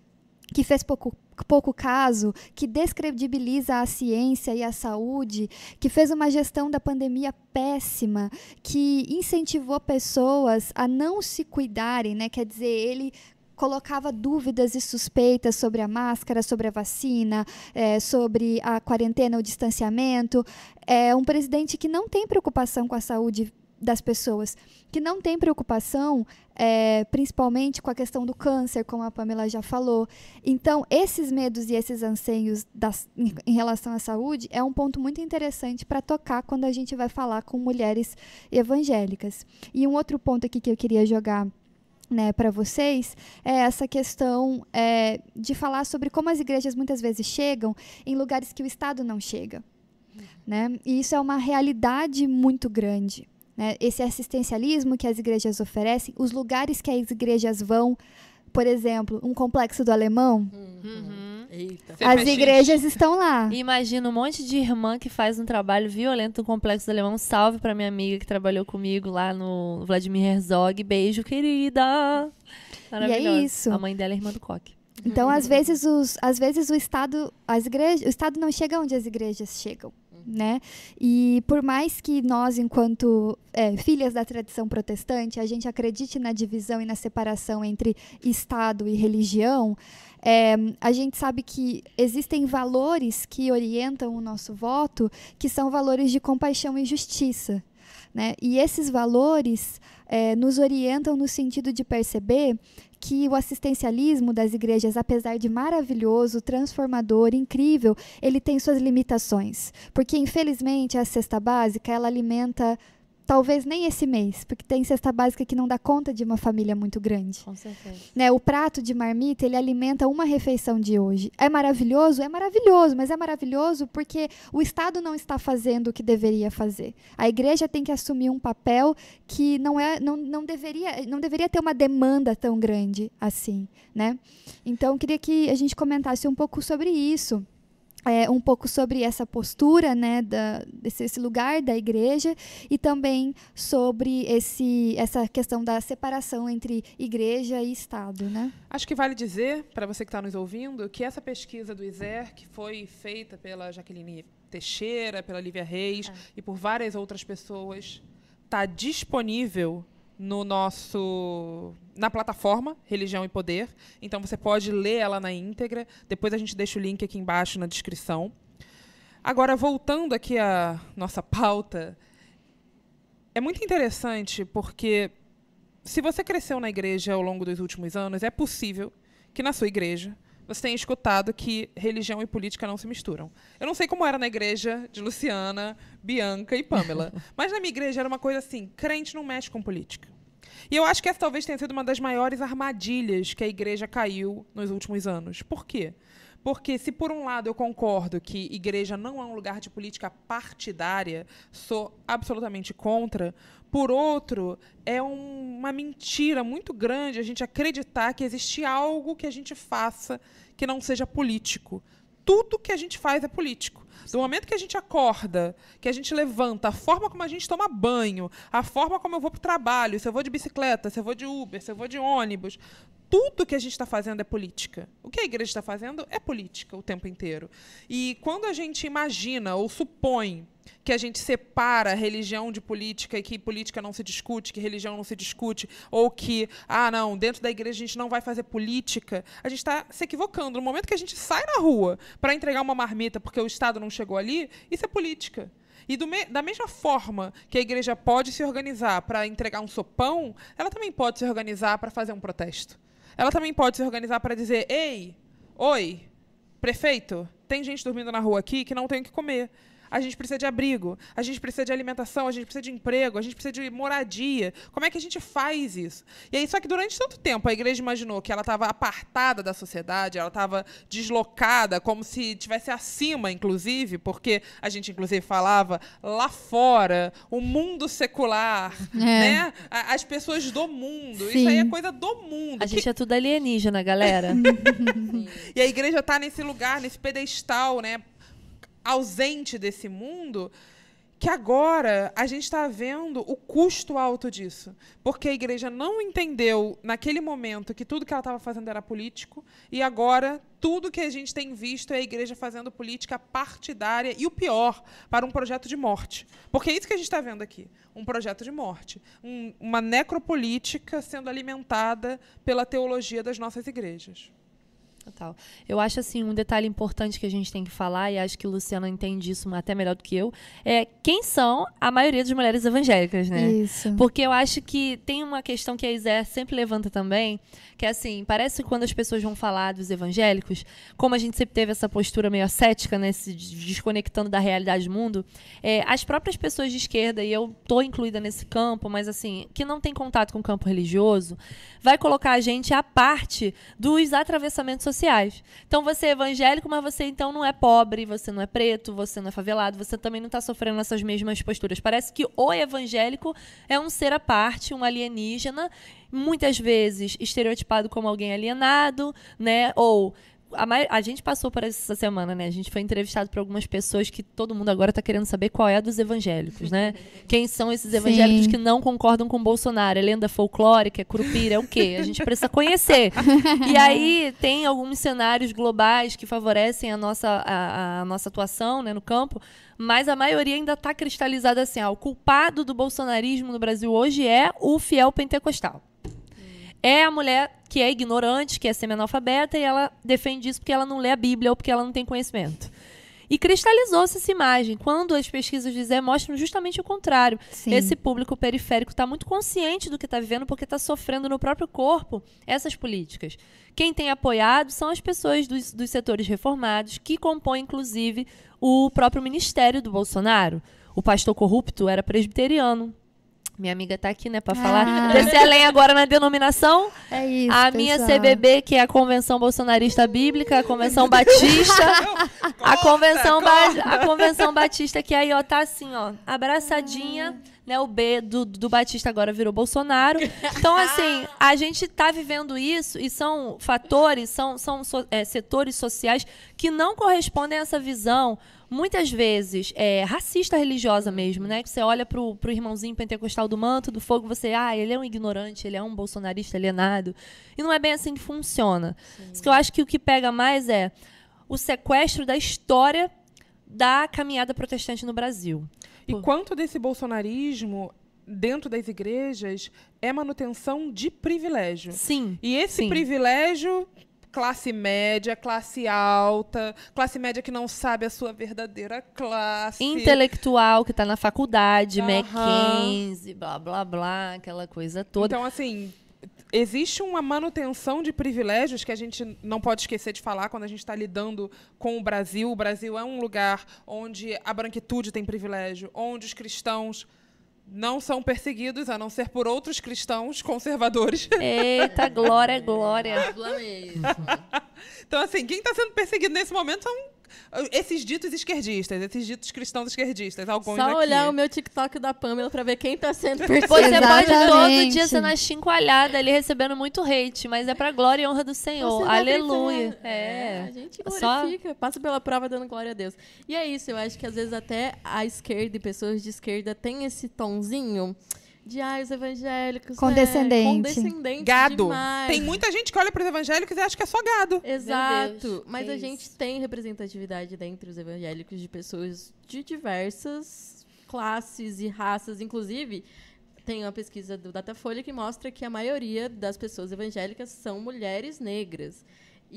que fez pouco, pouco caso, que descredibiliza a ciência e a saúde, que fez uma gestão da pandemia péssima, que incentivou pessoas a não se cuidarem, né? Quer dizer, ele colocava dúvidas e suspeitas sobre a máscara, sobre a vacina, é, sobre a quarentena, o distanciamento. É um presidente que não tem preocupação com a saúde das pessoas, que não tem preocupação é, principalmente com a questão do câncer, como a Pamela já falou. Então, esses medos e esses anseios das, em, em, relação à saúde é um ponto muito interessante para tocar quando a gente vai falar com mulheres evangélicas. E um outro ponto aqui que eu queria jogar né, para vocês é essa questão é, de falar sobre como as igrejas muitas vezes chegam em lugares que o Estado não chega. Né? E isso é uma realidade muito grande. Né? Esse assistencialismo que as igrejas oferecem, os lugares que as igrejas vão, por exemplo, um complexo do alemão. Uhum. As igrejas estão lá. Imagina um monte de irmã que faz um trabalho violento no complexo do alemão. Salve para minha amiga que trabalhou comigo lá no Vladimir Herzog. Beijo, querida. Maravilhosa. E é isso. A mãe dela é irmã do Coque. Então, às vezes, os, às vezes o Estado, as igrejas, o Estado não chega onde as igrejas chegam né? E por mais que nós, enquanto é, filhas da tradição protestante, a gente acredite na divisão e na separação entre Estado e religião, é, a gente sabe que existem valores que orientam o nosso voto, que são valores de compaixão e justiça. Né? E esses valores é, nos orientam no sentido de perceber que o assistencialismo das igrejas, apesar de maravilhoso, transformador, incrível, ele tem suas limitações. Porque, infelizmente, a cesta básica, ela alimenta talvez nem esse mês, porque tem cesta básica que não dá conta de uma família muito grande. Com certeza. Né, o prato de marmita, ele alimenta uma refeição de hoje. É maravilhoso? É maravilhoso, mas é maravilhoso porque o Estado não está fazendo o que deveria fazer. A igreja tem que assumir um papel que não, é, não, não, deveria, não deveria ter uma demanda tão grande assim. Né? Então, queria que a gente comentasse um pouco sobre isso é, um pouco sobre essa postura, né, da, desse esse lugar da igreja e também sobre esse, essa questão da separação entre igreja e Estado, né? Acho que vale dizer para você que está nos ouvindo que essa pesquisa do ISER, que foi feita pela Jaqueline Teixeira, pela Lívia Reis é. e por várias outras pessoas, está disponível no nosso na plataforma Religião e Poder. Então você pode ler ela na íntegra. Depois a gente deixa o link aqui embaixo na descrição. Agora voltando aqui à nossa pauta, é muito interessante porque se você cresceu na igreja ao longo dos últimos anos, é possível que na sua igreja você tenha escutado que religião e política não se misturam. Eu não sei como era na igreja de Luciana, Bianca e Pamela, <laughs> mas na minha igreja era uma coisa assim: crente não mexe com política. E eu acho que essa talvez tenha sido uma das maiores armadilhas que a igreja caiu nos últimos anos. Por quê? Porque se por um lado eu concordo que igreja não é um lugar de política partidária, sou absolutamente contra, por outro, é um, uma mentira muito grande a gente acreditar que existe algo que a gente faça que não seja político. Tudo que a gente faz é político. Do momento que a gente acorda, que a gente levanta, a forma como a gente toma banho, a forma como eu vou para o trabalho, se eu vou de bicicleta, se eu vou de Uber, se eu vou de ônibus, tudo que a gente está fazendo é política. O que a igreja está fazendo é política o tempo inteiro. E quando a gente imagina ou supõe que a gente separa religião de política e que política não se discute, que religião não se discute, ou que, ah, não, dentro da igreja a gente não vai fazer política, a gente está se equivocando. No momento que a gente sai na rua para entregar uma marmita porque o Estado não chegou ali, isso é política. E me da mesma forma que a igreja pode se organizar para entregar um sopão, ela também pode se organizar para fazer um protesto. Ela também pode se organizar para dizer: ei, oi, prefeito, tem gente dormindo na rua aqui que não tem o que comer a gente precisa de abrigo, a gente precisa de alimentação, a gente precisa de emprego, a gente precisa de moradia. Como é que a gente faz isso? E aí, só que durante tanto tempo a igreja imaginou que ela estava apartada da sociedade, ela estava deslocada, como se tivesse acima, inclusive, porque a gente, inclusive, falava lá fora, o mundo secular, é. né? As pessoas do mundo. Sim. Isso aí é coisa do mundo. A que... gente é tudo alienígena, galera. <laughs> e a igreja está nesse lugar, nesse pedestal, né? Ausente desse mundo, que agora a gente está vendo o custo alto disso. Porque a igreja não entendeu, naquele momento, que tudo que ela estava fazendo era político, e agora tudo que a gente tem visto é a igreja fazendo política partidária, e o pior, para um projeto de morte. Porque é isso que a gente está vendo aqui: um projeto de morte. Um, uma necropolítica sendo alimentada pela teologia das nossas igrejas. Total. Eu acho assim um detalhe importante que a gente tem que falar e acho que o Luciano entende isso até melhor do que eu, é quem são a maioria das mulheres evangélicas, né? Isso. Porque eu acho que tem uma questão que a Isé sempre levanta também, que é assim, parece que quando as pessoas vão falar dos evangélicos, como a gente sempre teve essa postura meio ascética, né, se desconectando da realidade do mundo, é, as próprias pessoas de esquerda, e eu tô incluída nesse campo, mas assim, que não tem contato com o campo religioso, vai colocar a gente à parte dos atravessamentos sociais sociais. Então você é evangélico, mas você então não é pobre, você não é preto, você não é favelado, você também não está sofrendo essas mesmas posturas. Parece que o evangélico é um ser à parte, um alienígena, muitas vezes estereotipado como alguém alienado, né? Ou a, a, gente passou por essa semana, né? A gente foi entrevistado por algumas pessoas que todo mundo agora está querendo saber qual é a dos evangélicos, né? <laughs> Quem são esses evangélicos Sim. que não concordam com Bolsonaro? É lenda folclórica, é curupira, é o quê? A gente precisa conhecer. e <laughs> aí tem alguns cenários globais que favorecem a nossa, a, a nossa atuação né, no campo, mas a maioria ainda está cristalizada assim: ó, o culpado do bolsonarismo no Brasil hoje é o fiel pentecostal é a mulher que é ignorante, que é semi-analfabeta, e ela defende isso porque ela não lê a Bíblia ou porque ela não tem conhecimento. E cristalizou-se essa imagem, quando as pesquisas de Zé mostram justamente o contrário. Sim. Esse público periférico está muito consciente do que está vivendo porque está sofrendo no próprio corpo essas políticas. Quem tem apoiado são as pessoas dos, dos setores reformados, que compõem, inclusive, o próprio ministério do Bolsonaro. O pastor corrupto era presbiteriano, minha amiga tá aqui, né, para falar. Ah. Descer além agora na denominação. É isso. A minha CBB, que é a Convenção Bolsonarista Bíblica, a Convenção Batista. <laughs> a Convenção, ba a Convenção Batista, que aí, ó, tá assim, ó, abraçadinha. Né, o B do, do Batista agora virou Bolsonaro. Então, assim, a gente está vivendo isso e são fatores, são, são so, é, setores sociais que não correspondem a essa visão muitas vezes é, racista religiosa mesmo, né? Que você olha pro, pro irmãozinho pentecostal do manto, do fogo, você, ah, ele é um ignorante, ele é um bolsonarista alienado. E não é bem assim que funciona. Isso que eu acho que o que pega mais é o sequestro da história da caminhada protestante no Brasil. E quanto desse bolsonarismo dentro das igrejas é manutenção de privilégio. Sim. E esse sim. privilégio classe média, classe alta, classe média que não sabe a sua verdadeira classe. Intelectual, que está na faculdade, uhum. Mackenzie, blá, blá, blá, aquela coisa toda. Então, assim, existe uma manutenção de privilégios que a gente não pode esquecer de falar quando a gente está lidando com o Brasil. O Brasil é um lugar onde a branquitude tem privilégio, onde os cristãos não são perseguidos, a não ser por outros cristãos conservadores. Eita, glória, glória. <laughs> então, assim, quem está sendo perseguido nesse momento são esses ditos esquerdistas, esses ditos cristãos esquerdistas, alguns Só aqui. olhar o meu TikTok da Pamela pra ver quem tá sendo perseguido. Você pode todo dia ser na chincoalhada ali recebendo muito hate, mas é pra glória e honra do Senhor. Aleluia. É. é. A gente glorifica, Só... passa pela prova dando glória a Deus. E é isso, eu acho que às vezes até a esquerda e pessoas de esquerda têm esse tonzinho de ai, os evangélicos. Condescendente. É, condescendente Gado. demais. Tem muita gente que olha para os evangélicos e acha que é só gado. Exato. Deus, Mas que a gente isso. tem representatividade dentre os evangélicos de pessoas de diversas classes e raças. Inclusive, tem uma pesquisa do Datafolha que mostra que a maioria das pessoas evangélicas são mulheres negras.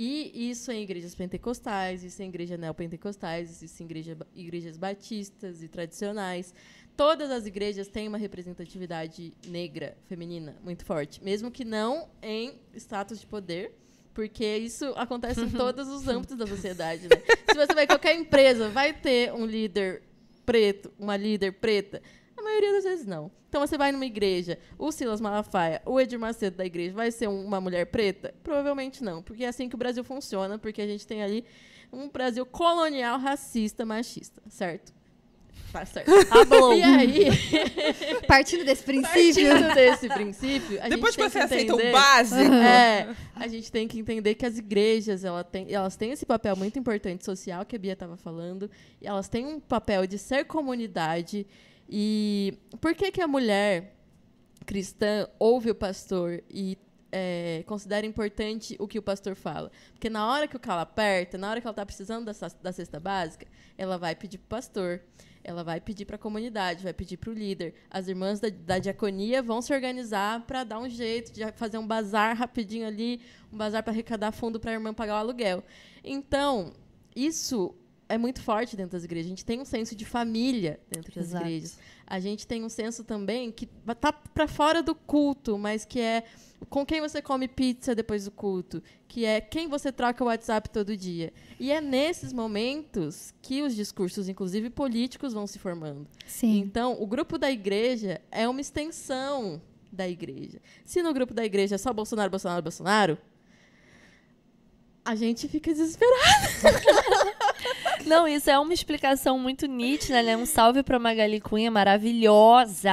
E isso em igrejas pentecostais, isso em igrejas neopentecostais, isso em igreja, igrejas batistas e tradicionais. Todas as igrejas têm uma representatividade negra, feminina, muito forte. Mesmo que não em status de poder, porque isso acontece em <laughs> todos os âmbitos da sociedade. Né? Se você vai em qualquer empresa, vai ter um líder preto, uma líder preta. A maioria das vezes não. Então você vai numa igreja, o Silas Malafaia, o Edir Macedo da igreja, vai ser um- uma mulher preta? Provavelmente não, porque é assim que o Brasil funciona, porque a gente tem ali um Brasil colonial, racista, machista, certo? Tá certo. <laughs> Hablou. E aí, <laughs> Partindo desse princípio. partindo desse princípio, a Depois que gente você tem que aceita o entender- básico. <laughs> é, a gente tem que entender que as igrejas ela tem, elas têm esse papel muito importante social que a Bia estava falando. E elas têm um papel de ser comunidade. E por que, que a mulher cristã ouve o pastor e é, considera importante o que o pastor fala? Porque na hora que o calo aperta, na hora que ela está precisando da, da cesta básica, ela vai pedir para o pastor. Ela vai pedir para a comunidade, vai pedir para o líder. As irmãs da, da diaconia vão se organizar para dar um jeito de fazer um bazar rapidinho ali, um bazar para arrecadar fundo para a irmã pagar o aluguel. Então, isso é muito forte dentro das igrejas. A gente tem um senso de família dentro das Exato. igrejas. A gente tem um senso também que tá para fora do culto, mas que é com quem você come pizza depois do culto, que é quem você troca o WhatsApp todo dia. E é nesses momentos que os discursos, inclusive políticos, vão se formando. Sim. Então, o grupo da igreja é uma extensão da igreja. Se no grupo da igreja é só Bolsonaro, Bolsonaro, Bolsonaro, a gente fica desesperado. <laughs> Não, isso é uma explicação muito nítida, né? Um salve pra Magali Cunha, maravilhosa.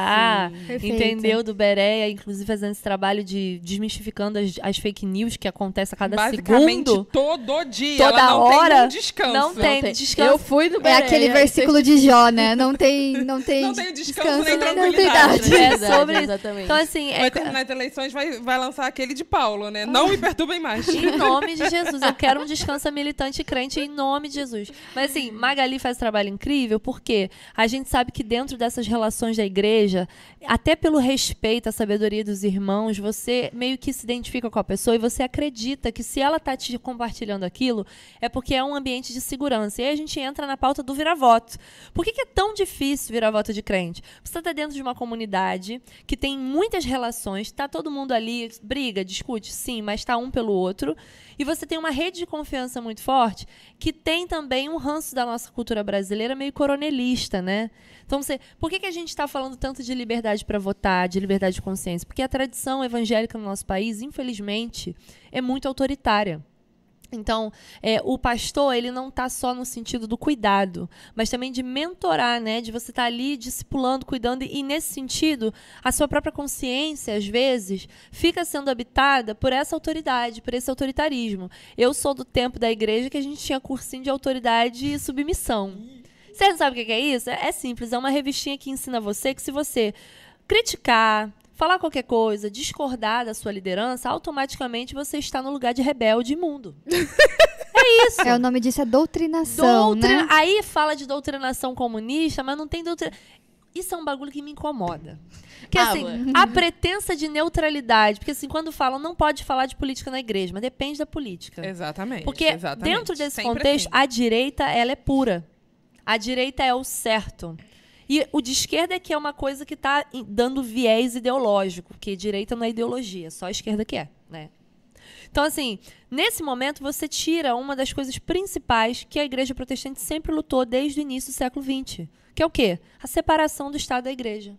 Perfeito. Entendeu? Do Bereia, inclusive fazendo esse trabalho de desmistificando as, as fake news que acontece a cada Basicamente segundo. todo dia. Toda ela não hora, tem um descanso. não tem. Descanso. Eu fui no É Bereia, aquele e versículo de Jó, né? Não tem, não tem, Não tem descanso nem nem tranquilidade. tranquilidade. É sobre- Exatamente. Então, assim, é, Vai terminar as eleições, vai, vai lançar aquele de Paulo, né? Não me perturbem mais. Em nome de Jesus. Eu quero um descanso militante e crente em nome de Jesus. Mas assim, Magali faz um trabalho incrível porque a gente sabe que dentro dessas relações da igreja, até pelo respeito à sabedoria dos irmãos, você meio que se identifica com a pessoa e você acredita que se ela está te compartilhando aquilo, é porque é um ambiente de segurança. E aí a gente entra na pauta do vira-voto. Por que, que é tão difícil virar voto de crente? Você está dentro de uma comunidade que tem muitas relações, está todo mundo ali, briga, discute, sim, mas está um pelo outro. E você tem uma rede de confiança muito forte que tem também um ranço da nossa cultura brasileira meio coronelista, né? Então, você, por que, que a gente está falando tanto de liberdade para votar, de liberdade de consciência? Porque a tradição evangélica no nosso país, infelizmente, é muito autoritária. Então, é, o pastor, ele não está só no sentido do cuidado, mas também de mentorar, né? De você estar ali discipulando, cuidando. E, nesse sentido, a sua própria consciência, às vezes, fica sendo habitada por essa autoridade, por esse autoritarismo. Eu sou do tempo da igreja que a gente tinha cursinho de autoridade e submissão. Você não sabe o que é isso? É simples, é uma revistinha que ensina você que se você criticar, falar qualquer coisa, discordar da sua liderança, automaticamente você está no lugar de rebelde imundo. <laughs> é isso. É, o nome disso é doutrinação, Doutrina- né? Aí fala de doutrinação comunista, mas não tem doutrina. Isso é um bagulho que me incomoda. Porque, Ah, assim, ué. a pretensa de neutralidade. Porque, assim, quando falam, não pode falar de política na igreja, mas depende da política. Exatamente. Porque exatamente. dentro desse Sempre contexto, assim. a direita, ela é pura. A direita é o certo. E o de esquerda é que é uma coisa que está dando viés ideológico, porque direita não é ideologia, só a esquerda que é, né? Então, assim, nesse momento você tira uma das coisas principais que a igreja protestante sempre lutou desde o início do século XX, que é o quê? A separação do Estado da igreja.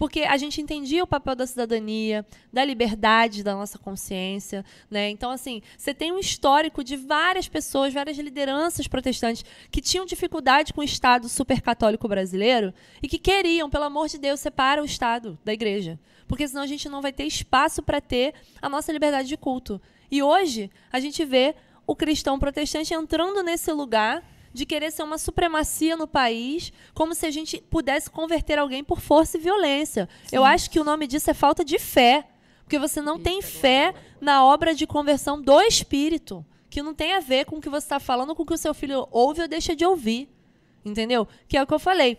Porque a gente entendia o papel da cidadania, da liberdade da nossa consciência, né? Então, assim, você tem um histórico de várias pessoas, várias lideranças protestantes que tinham dificuldade com o Estado supercatólico brasileiro e que queriam, pelo amor de Deus, separar o Estado da igreja. Porque senão a gente não vai ter espaço para ter a nossa liberdade de culto. E hoje, a gente vê o cristão protestante entrando nesse lugar de querer ser uma supremacia no país, como se a gente pudesse converter alguém por força e violência. Eu acho que o nome disso é falta de fé. Porque você não tem fé na obra de conversão do Espírito, que não tem a ver com o que você está falando, com o que o seu filho ouve ou deixa de ouvir. Entendeu? Que é o que eu falei.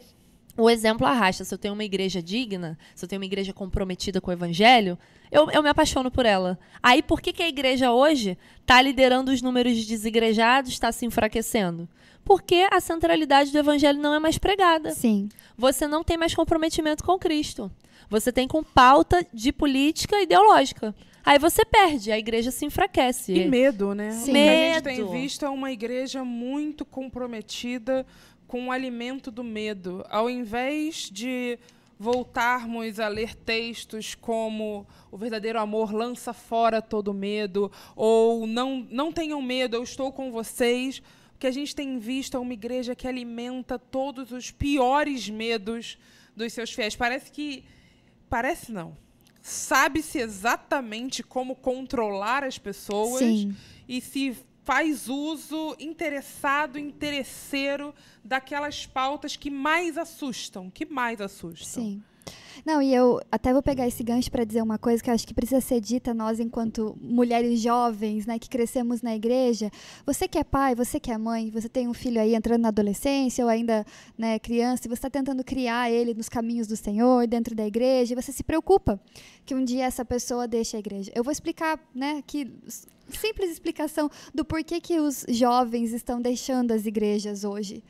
O exemplo arrasta. Se eu tenho uma igreja digna, se eu tenho uma igreja comprometida com o evangelho, eu, eu me apaixono por ela. Aí, por que, que a igreja hoje está liderando os números de desigrejados, está se enfraquecendo? Porque a centralidade do evangelho não é mais pregada. Sim. Você não tem mais comprometimento com Cristo. Você tem com pauta de política ideológica. Aí você perde, a igreja se enfraquece. E medo, né? Sim. O que a gente tem Medo. visto é uma igreja muito comprometida com o alimento do medo. Ao invés de voltarmos a ler textos como o verdadeiro amor lança fora todo medo, ou não, não tenham medo, eu estou com vocês. O que a gente tem visto é uma igreja que alimenta todos os piores medos dos seus fiéis. Parece que. Parece não. Sabe-se exatamente como controlar as pessoas Sim. e se faz uso interessado, interesseiro daquelas pautas que mais assustam, que mais assustam. Sim. Não, e eu até vou pegar esse gancho para dizer uma coisa que eu acho que precisa ser dita nós enquanto mulheres jovens, né, que crescemos na igreja. Você que é pai, você que é mãe, você tem um filho aí entrando na adolescência ou ainda, né, criança, e você está tentando criar ele nos caminhos do Senhor, dentro da igreja, e você se preocupa que um dia essa pessoa deixe a igreja. Eu vou explicar, né, s- simples explicação do porquê que os jovens estão deixando as igrejas hoje.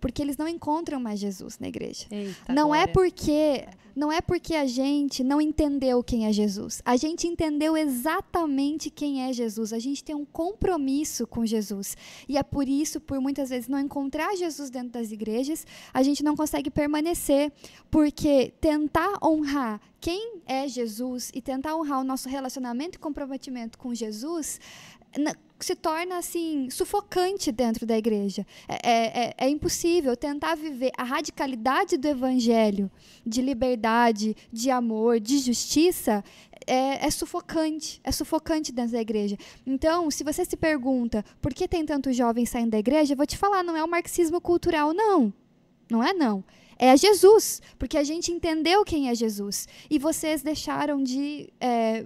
Porque eles não encontram mais Jesus na igreja Eita, não é glória. porque não é porque a gente não entendeu quem é Jesus. A gente entendeu exatamente quem é Jesus. A gente tem um compromisso com Jesus. E é por isso, por muitas vezes não encontrar Jesus dentro das igrejas, a gente não consegue permanecer, porque tentar honrar quem é Jesus e tentar honrar o nosso relacionamento e comprometimento com Jesus se torna assim sufocante dentro da igreja. É, é- é- é impossível tentar viver a radicalidade do evangelho de liberdade, de amor, de justiça. É, é sufocante, é sufocante dentro da igreja. Então, se você se pergunta por que tem tantos jovens saindo da igreja, eu vou te falar, não é o marxismo cultural, não. Não é não. É a Jesus, porque a gente entendeu quem é Jesus. E vocês deixaram de é,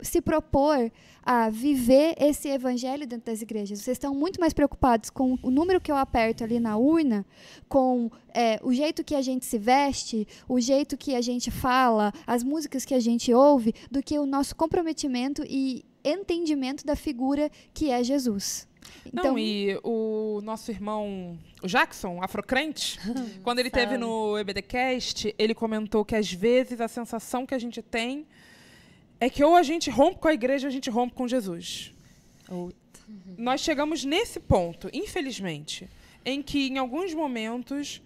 se propor a viver esse evangelho dentro das igrejas. Vocês estão muito mais preocupados com o número que eu aperto ali na urna, com é, o jeito que a gente se veste, o jeito que a gente fala, as músicas que a gente ouve, do que o nosso comprometimento e entendimento da figura que é Jesus. Então, Não, e o nosso irmão o Jackson, afrocrente, <laughs> quando ele teve no EBDcast, ele comentou que às vezes a sensação que a gente tem é que ou a gente rompe com a igreja ou a gente rompe com Jesus. Nós chegamos nesse ponto, infelizmente, em que em alguns momentos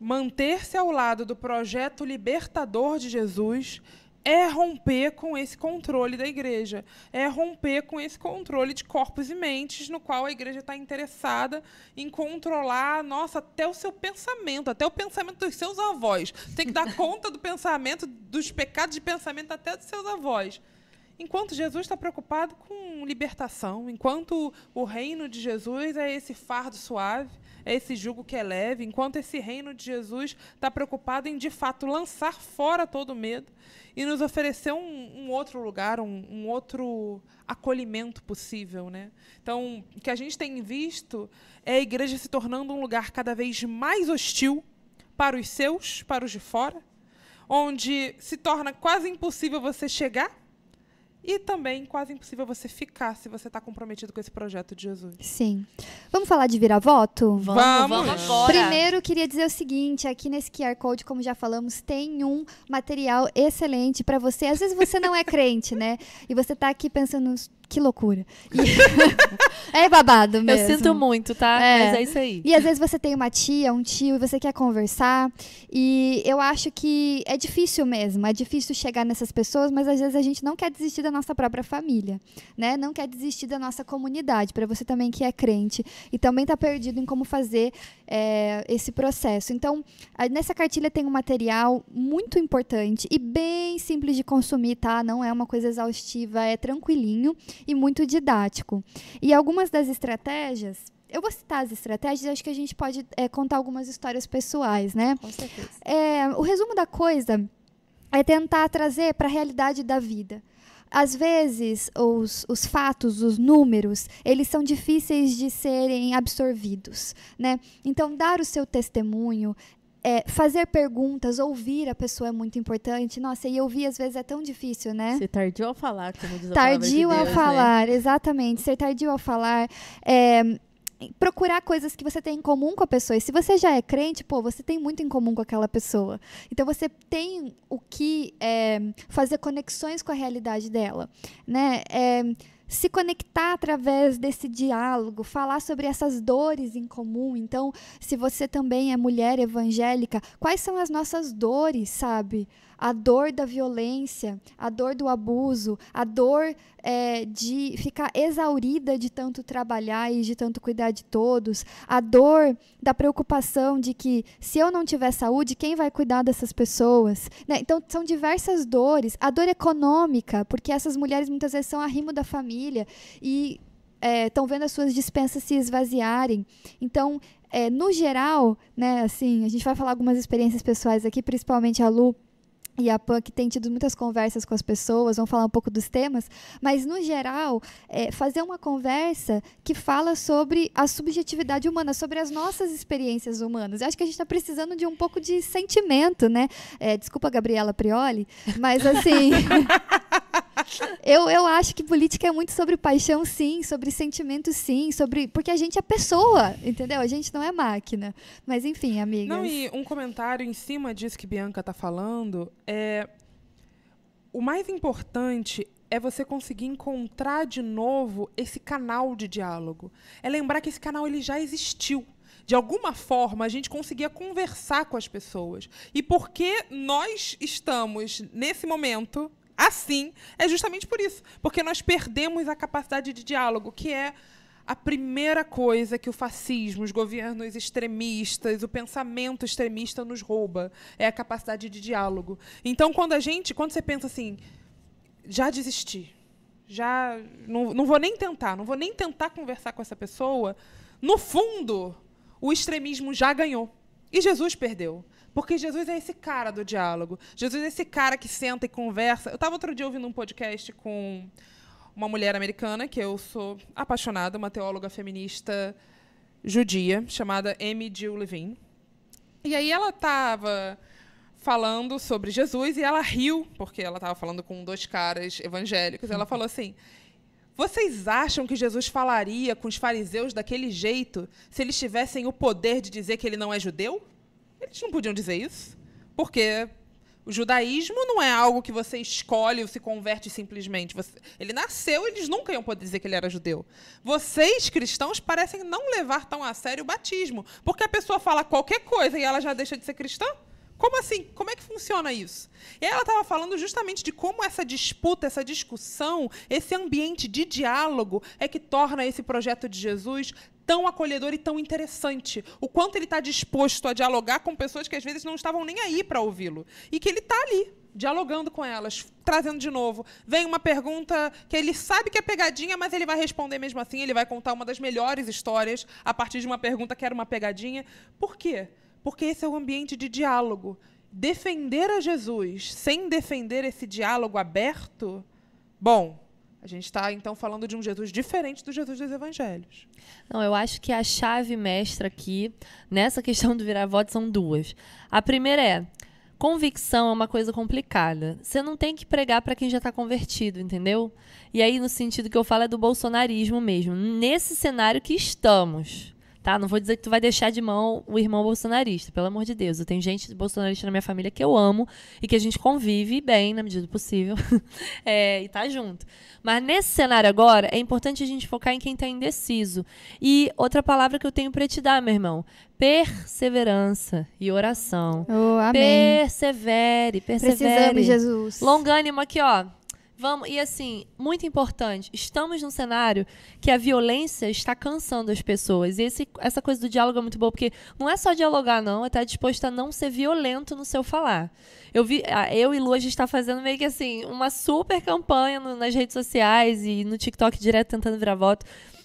manter-se ao lado do projeto libertador de Jesus é romper com esse controle da igreja, é romper com esse controle de corpos e mentes no qual a igreja está interessada em controlar, nossa, até o seu pensamento, até o pensamento dos seus avós. Tem que dar <laughs> conta do pensamento, dos pecados de pensamento até dos seus avós. Enquanto Jesus está preocupado com libertação, enquanto o reino de Jesus é esse fardo suave, é esse jugo que é leve, enquanto esse reino de Jesus está preocupado em, de fato, lançar fora todo medo e nos oferecer um, um outro lugar, um, um outro acolhimento possível. Né? Então, o que a gente tem visto é a igreja se tornando um lugar cada vez mais hostil para os seus, para os de fora, onde se torna quase impossível você chegar e também quase impossível você ficar se você está comprometido com esse projeto de Jesus. sim. Vamos falar de virar voto? Vamos, Vamos. vamos agora. Primeiro, queria dizer o seguinte: aqui nesse QR Code, como já falamos, tem um material excelente para você. Às vezes você não é crente, né? E você tá aqui pensando, que loucura. E- <laughs> é babado Eu mesmo. sinto muito, tá? É. Mas é isso aí. E às vezes você tem uma tia, um tio, e você quer conversar. E eu acho que é difícil mesmo. É difícil chegar nessas pessoas, mas às vezes a gente não quer desistir da nossa própria família, né? Não quer desistir da nossa comunidade. Para você também que é crente e também está perdido em como fazer é, esse processo. Então, nessa cartilha tem um material muito importante e bem simples de consumir, tá? Não é uma coisa exaustiva, é tranquilinho e muito didático. E algumas das estratégias eu vou citar as estratégias, acho que a gente pode é, contar algumas histórias pessoais, né? Com certeza. É, o resumo da coisa é tentar trazer para a realidade da vida. Às vezes, os, os fatos, os números, eles são difíceis de serem absorvidos, né? Então, dar o seu testemunho, é, fazer perguntas, ouvir a pessoa é muito importante. Nossa, e ouvir às vezes é tão difícil, né? Ser tardio ao falar, como diz a tardio de ao Deus, né? falar, exatamente. Ser tardio ao falar. é, procurar coisas que você tem em comum com a pessoa. E se você já é crente, pô, você tem muito em comum com aquela pessoa. Então você tem o que é, fazer conexões com a realidade dela, né? É, se conectar através desse diálogo, falar sobre essas dores em comum. Então, se você também é mulher evangélica, quais são as nossas dores, sabe? A dor da violência, a dor do abuso, a dor é, de ficar exaurida de tanto trabalhar e de tanto cuidar de todos, a dor da preocupação de que se eu não tiver saúde, quem vai cuidar dessas pessoas? Né? Então, são diversas dores. A dor econômica, porque essas mulheres muitas vezes são arrimo da família e estão vendo as suas dispensas se esvaziarem. Então, é, no geral, né, assim, a gente vai falar algumas experiências pessoais aqui, principalmente a Lu e a Pan, que tem tido muitas conversas com as pessoas, vão falar um pouco dos temas, mas, no geral, é, fazer uma conversa que fala sobre a subjetividade humana, sobre as nossas experiências humanas. Eu acho que a gente está precisando de um pouco de sentimento, né? É, desculpa, Gabriela Prioli, mas, assim... <laughs> <laughs> eu, eu acho que política é muito sobre paixão, sim, sobre sentimento, sim, sobre porque a gente é pessoa, entendeu? A gente não é máquina. Mas enfim, amigas. Não, e um comentário em cima disso que Bianca está falando é o mais importante é você conseguir encontrar de novo esse canal de diálogo. É lembrar que esse canal ele já existiu. De alguma forma, a gente conseguia conversar com as pessoas. E porque nós estamos, nesse momento, assim, é justamente por isso. Porque nós perdemos a capacidade de diálogo, que é a primeira coisa que o fascismo, os governos extremistas, o pensamento extremista nos rouba é a capacidade de diálogo. Então, quando a gente, quando você pensa assim, já desisti, já não, não vou nem tentar, não vou nem tentar conversar com essa pessoa, no fundo, o extremismo já ganhou e Jesus perdeu. Porque Jesus é esse cara do diálogo. Jesus é esse cara que senta e conversa. Eu estava outro dia ouvindo um podcast com uma mulher americana, que eu sou apaixonada, uma teóloga feminista judia, chamada Amy Jill Levine. E aí ela estava falando sobre Jesus e ela riu, porque ela estava falando com dois caras evangélicos. Ela falou assim: Vocês acham que Jesus falaria com os fariseus daquele jeito se eles tivessem o poder de dizer que ele não é judeu? Eles não podiam dizer isso. Porque o judaísmo não é algo que você escolhe ou se converte simplesmente. Você, ele nasceu, eles nunca iam poder dizer que ele era judeu. Vocês, cristãos, parecem não levar tão a sério o batismo. Porque a pessoa fala qualquer coisa e ela já deixa de ser cristã? Como assim? Como é que funciona isso? E ela estava falando justamente de como essa disputa, essa discussão, esse ambiente de diálogo é que torna esse projeto de Jesus tão acolhedor e tão interessante. O quanto ele está disposto a dialogar com pessoas que às vezes não estavam nem aí para ouvi-lo. E que ele está ali, dialogando com elas, trazendo de novo. Vem uma pergunta que ele sabe que é pegadinha, mas ele vai responder mesmo assim. Ele vai contar uma das melhores histórias a partir de uma pergunta que era uma pegadinha. Por quê? Porque esse é o ambiente de diálogo. Defender a Jesus sem defender esse diálogo aberto, bom, a gente está então falando de um Jesus diferente do Jesus dos evangelhos. Não, eu acho que a chave mestra aqui, nessa questão do virar voto, são duas. A primeira é. Convicção é uma coisa complicada. Você não tem que pregar para quem já está convertido, entendeu? E aí, no sentido que eu falo, é do bolsonarismo mesmo. Nesse cenário que estamos tá? Não vou dizer que tu vai deixar de mão o irmão bolsonarista, pelo amor de Deus. Eu tenho gente bolsonarista na minha família que eu amo e que a gente convive bem, na medida do possível, <laughs> é, e tá junto. Mas nesse cenário agora, é importante a gente focar em quem tá indeciso. E outra palavra que eu tenho para te dar, meu irmão, perseverança e oração. Oh, amém. Persevere, persevere. Precisamos, Jesus. Longânimo aqui, ó. Vamos, e assim, muito importante, estamos num cenário que a violência está cansando as pessoas. E esse, essa coisa do diálogo é muito boa, porque não é só dialogar, não, é estar disposto a não ser violento no seu falar. Eu vi, eu e Lu, a gente está fazendo meio que assim, uma super campanha no, nas redes sociais e no TikTok direto tentando virar voto.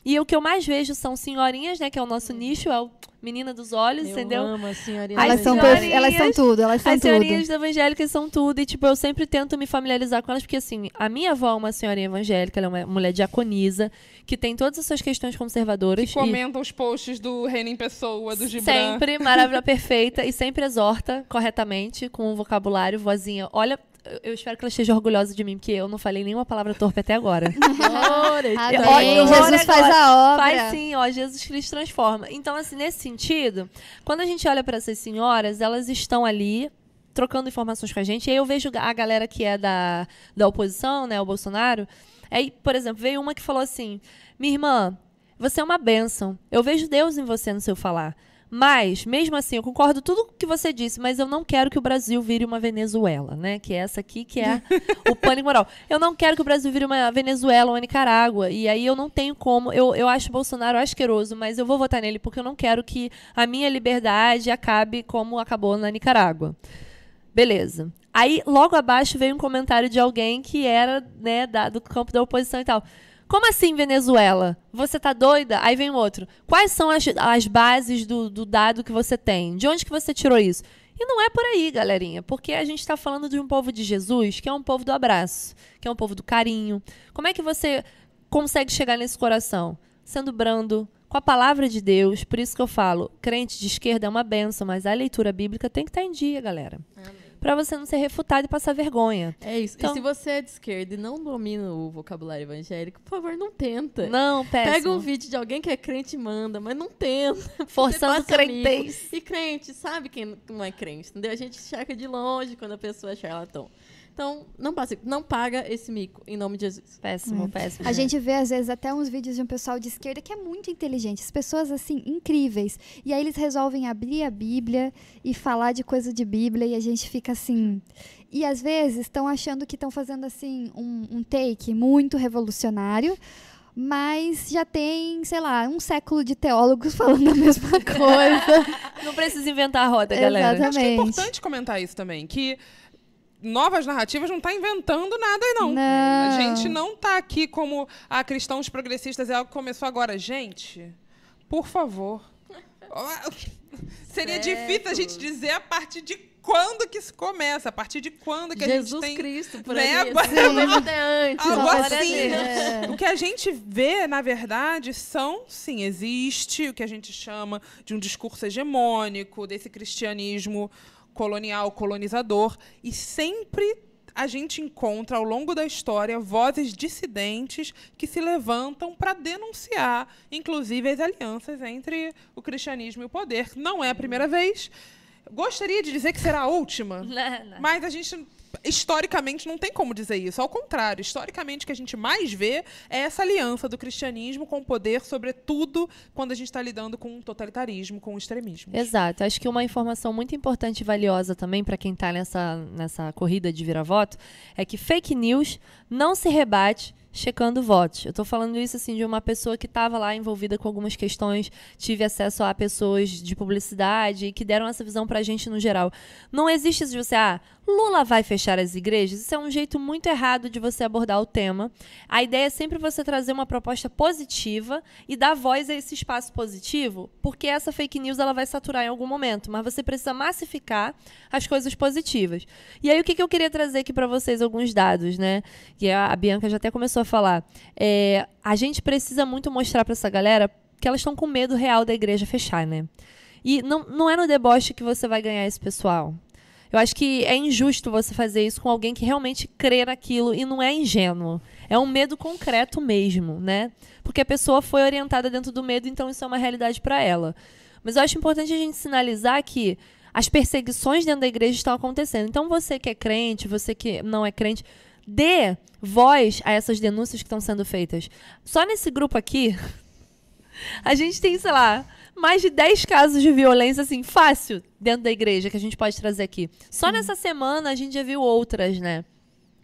E o que eu mais vejo são senhorinhas, né? Que é o nosso nicho, é o menina dos olhos, Eu entendeu? amo. As Elas são, senhorinhas- elas são tudo, elas são As tudo. senhorinhas evangélicas são tudo. E, tipo, eu sempre tento me familiarizar com elas, porque, assim, a minha avó é uma senhorinha evangélica, ela é uma mulher diaconisa, que tem todas essas questões conservadoras. Que e- comenta os posts do Reino em Pessoa, do Gibran. Sempre maravilhosa, <laughs> perfeita e sempre exorta corretamente com o vocabulário, vozinha. Olha, eu- espero que ela esteja orgulhosa de mim, porque eu não falei nenhuma palavra torpe até agora. <laughs> Glória, Amém. Jesus faz a obra. Faz sim, ó, Jesus Cristo transforma. Então, assim, nesse sentido, quando a gente olha para essas senhoras, elas estão ali trocando informações com a gente. E aí eu vejo a galera que é da, da oposição, né, o Bolsonaro. Aí, por exemplo, veio uma que falou assim: Minha irmã, você é uma bênção. Eu vejo Deus em você no seu falar. Mas, mesmo assim, eu concordo tudo que você disse, mas eu não quero que o Brasil vire uma Venezuela, né? Que é essa aqui que é o <laughs> pânico moral. Eu não quero que o Brasil vire uma Venezuela ou uma Nicarágua. E aí eu não tenho como. Eu, eu acho o Bolsonaro asqueroso, mas eu vou votar nele porque eu não quero que a minha liberdade acabe como acabou na Nicarágua. Beleza. Aí, logo abaixo, veio um comentário de alguém que era, né, da- do campo da oposição e tal. Como assim, Venezuela? Você tá doida? Aí vem outro. Quais são as, as bases do, do dado que você tem? De onde que você tirou isso? E não é por aí, galerinha, porque a gente está falando de um povo de Jesus, que é um povo do abraço, que é um povo do carinho. Como é que você consegue chegar nesse coração? Sendo brando, com a palavra de Deus. Por isso que eu falo, crente de esquerda é uma benção, mas a leitura bíblica tem que estar em dia, galera. Pra você não ser refutado e passar vergonha. É isso. Então- E se você é de esquerda e não domina o vocabulário evangélico, por favor, não tenta. Não, péssimo. Pega um vídeo de alguém que é crente e manda, mas não tenta. <laughs> Forçando crentez. E crente, sabe quem não é crente, entendeu? A gente enxerga de longe quando a pessoa é charlatão. Então, não, passe, não paga esse mico, em nome de Jesus. Péssimo, péssimo. A gente vê, às vezes, até uns vídeos de um pessoal de esquerda que é muito inteligente. As pessoas, assim, incríveis. E aí eles resolvem abrir a Bíblia e falar de coisa de Bíblia e a gente fica assim. E às vezes estão achando que estão fazendo, assim, um, um take muito revolucionário. Mas já tem, sei lá, um século de teólogos <laughs> falando a mesma <laughs> coisa. Não precisa inventar a roda, galera. Exatamente. Acho que é importante comentar isso também, que novas narrativas não tá inventando nada, não. Não. A gente não tá aqui como a cristãos progressistas é algo que começou agora. Gente, por favor. <laughs> Seria difícil a gente dizer a partir de quando que isso começa, a partir de quando que a Jesus gente tem Cristo, por né. Algo a assim. <laughs> É. O que a gente vê, na verdade, são, sim, existe o que a gente chama de um discurso hegemônico, desse cristianismo colonial, colonizador, e sempre a gente encontra ao longo da história vozes dissidentes que se levantam para denunciar, inclusive, as alianças entre o cristianismo e o poder. Não é a primeira vez. Gostaria de dizer que será a última, <laughs> Não, não. mas a gente, historicamente, não tem como dizer isso. Ao contrário, historicamente, o que a gente mais vê é essa aliança do cristianismo com o poder, sobretudo quando a gente está lidando com o totalitarismo, com o extremismo. Exato. Acho que uma informação muito importante e valiosa também para quem está nessa, nessa corrida de vira-voto é que fake news não se rebate checando votos. Eu estou falando isso assim de uma pessoa que estava lá envolvida com algumas questões, tive acesso a pessoas de publicidade que deram essa visão para a gente no geral. Não existe de você, ah, Lula vai fechar as igrejas. Isso é um jeito muito errado de você abordar o tema. A ideia é sempre você trazer uma proposta positiva e dar voz a esse espaço positivo, porque essa fake news ela vai saturar em algum momento, mas você precisa massificar as coisas positivas. E aí o que, que eu queria trazer aqui para vocês alguns dados, né? A a Bianca já até começou a falar. É, a gente precisa muito mostrar para essa galera que elas estão com medo real da igreja fechar, né? E não, não é no deboche que você vai ganhar esse pessoal. Eu acho que é injusto você fazer isso com alguém que realmente crê naquilo e não é ingênuo. É um medo concreto mesmo, né? Porque a pessoa foi orientada dentro do medo, então isso é uma realidade para ela. Mas eu acho importante a gente sinalizar que as perseguições dentro da igreja estão acontecendo. Então você que é crente, você que não é crente, dê voz a essas denúncias que estão sendo feitas. Só nesse grupo aqui, <laughs> a gente tem, sei lá, mais de 10 casos de violência, assim, fácil, dentro da igreja, que a gente pode trazer aqui. Só nessa semana a gente já viu outras, né?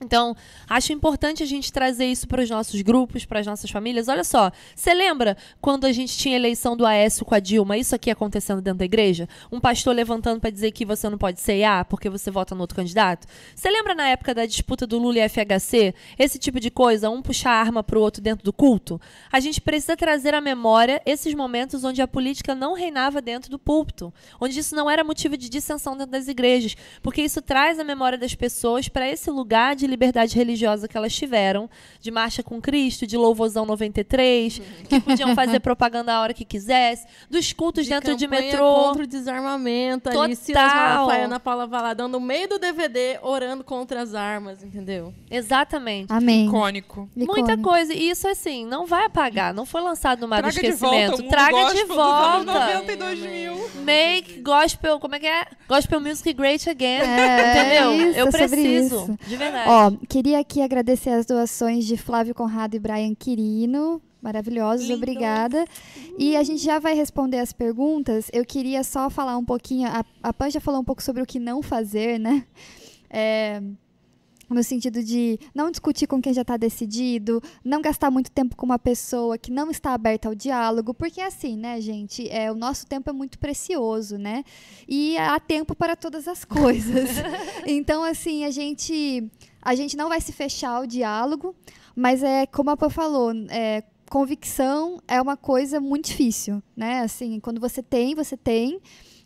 Então, acho importante a gente trazer isso para os nossos grupos, para as nossas famílias. Olha só, você lembra quando a gente tinha eleição do Aécio com a Dilma, isso aqui acontecendo dentro da igreja? Um pastor levantando para dizer que você não pode ceiar porque você vota no outro candidato? Você lembra na época da disputa do Lula e FHC? Esse tipo de coisa, um puxar a arma para o outro dentro do culto? A gente precisa trazer à memória esses momentos onde a política não reinava dentro do púlpito, onde isso não era motivo de dissensão dentro das igrejas, porque isso traz a memória das pessoas para esse lugar de liberdade religiosa que elas tiveram, de marcha com Cristo, de louvozão 93, que podiam fazer <laughs> propaganda a hora que quisesse, dos cultos dentro de metrô. contra o desarmamento ali, Silas Total. Malafaia Ana Paula Valadão no meio do DVD orando contra as armas, entendeu? Exatamente. Amém. Icônico. Muita Icônico. coisa. E isso, assim, não vai apagar. Não foi lançado no mar do Traga de volta esquecimento. Traga de volta. 90 e 2000. Make gospel, como é que é? Gospel music great again. É, Entendeu? isso, Eu é sobre preciso. isso. De verdade. Ó, queria aqui agradecer as doações de Flávio Conrado e Brian Quirino. Maravilhosos, Lindos. obrigada. E a gente já vai responder as perguntas. Eu queria só falar um pouquinho. A, a Pan já falou um pouco sobre o que não fazer, né? É, no sentido de não discutir com quem já está decidido, não gastar muito tempo com uma pessoa que não está aberta ao diálogo, porque assim, né, gente, é, o nosso tempo é muito precioso, né? E há tempo para todas as coisas. <laughs> então, assim, a gente, a gente não vai se fechar ao diálogo, mas é como a Pan falou, é, convicção é uma coisa muito difícil, né? Assim, quando você tem, você tem.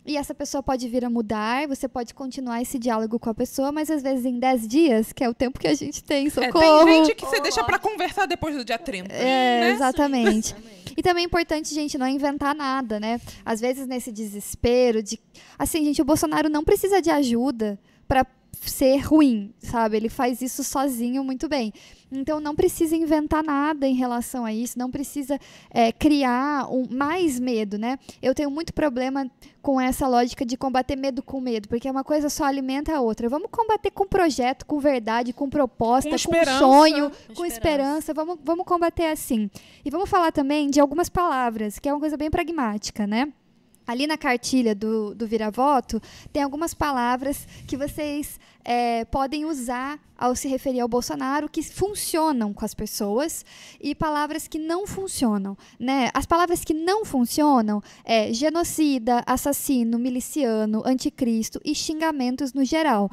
E essa pessoa pode vir a mudar, você pode continuar esse diálogo com a pessoa, mas às vezes em 10 dias, que é o tempo que a gente tem, É, socorro. tem gente que você deixa pra conversar depois do dia 30. É, né? exatamente. E também é importante, gente, não inventar nada, né? Às vezes nesse desespero de. Assim, gente, o Bolsonaro não precisa de ajuda para ser ruim, sabe? Ele faz isso sozinho muito bem. Então não precisa inventar nada em relação a isso, não precisa é, criar um, mais medo, né? Eu tenho muito problema com essa lógica de combater medo com medo, porque uma coisa só alimenta a outra. Vamos combater com projeto, com verdade, com proposta, Com com, sonho, Com com, esperança. esperança. Vamos, vamos combater assim. E vamos falar também de algumas palavras, que é uma coisa bem pragmática, né? Ali na cartilha do, do Vira-Voto, tem algumas palavras que vocês é, podem usar ao se referir ao Bolsonaro que funcionam com as pessoas e palavras que não funcionam. Né? As palavras que não funcionam é genocida, assassino, miliciano, anticristo e xingamentos no geral.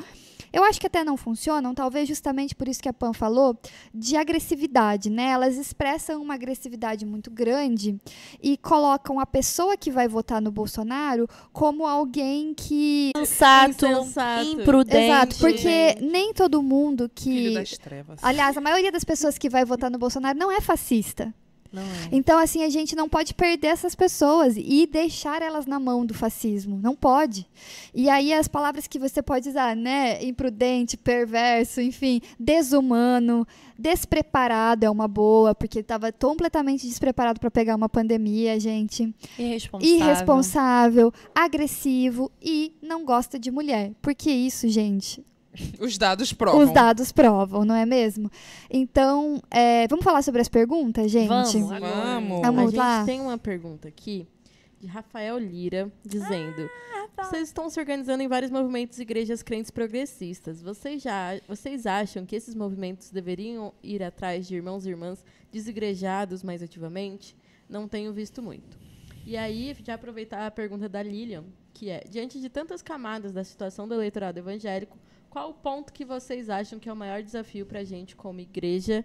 Eu acho que até não funcionam, talvez justamente por isso que a Pan falou, de agressividade, né? Elas expressam uma agressividade muito grande e colocam a pessoa que vai votar no Bolsonaro como alguém que. Sensato, Insensato. imprudente. Exato, porque nem todo mundo Filho que. das trevas. Aliás, a maioria das pessoas que vai votar no Bolsonaro não é fascista. É. Então, assim, a gente não pode perder essas pessoas e deixar elas na mão do fascismo. Não pode. E aí, as palavras que você pode usar, né? Imprudente, perverso, enfim, desumano, despreparado é uma boa, porque estava completamente despreparado para pegar uma pandemia, gente. Irresponsável. Irresponsável, agressivo e não gosta de mulher. Porque isso, gente, Os dados provam. os dados provam, não é mesmo? Então, é, vamos falar sobre as perguntas, gente? Vamos. Vamos. Vamos a gente lá. tem uma pergunta aqui de Rafael Lira dizendo: Vocês estão se organizando em vários movimentos e igrejas crentes progressistas. Vocês já vocês acham que esses movimentos deveriam ir atrás de irmãos e irmãs desigrejados mais ativamente? Não tenho visto muito. E aí, já aproveitar a pergunta da Lilian, que é: diante de tantas camadas da situação do eleitorado evangélico, qual o ponto que vocês acham que é o maior desafio para a gente como igreja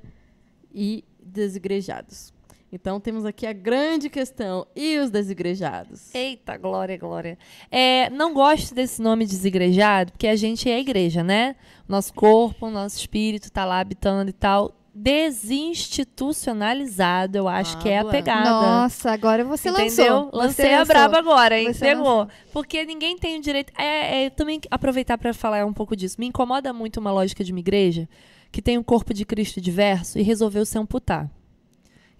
e desigrejados? Então temos aqui a grande questão. E os desigrejados? Eita, glória, glória. É, não gosto desse nome desigrejado, porque a gente é a igreja, né? Nosso corpo, nosso espírito tá lá habitando e tal. Desinstitucionalizado, eu acho que é a pegada. Nossa, agora você Entendeu? lançou. Lancei Você a lançou. braba agora, hein? Você Pegou. lançou. Porque ninguém tem o direito. É, é, também aproveitar para falar um pouco disso. Me incomoda muito uma lógica de uma igreja que tem um corpo de Cristo diverso e resolveu se amputar.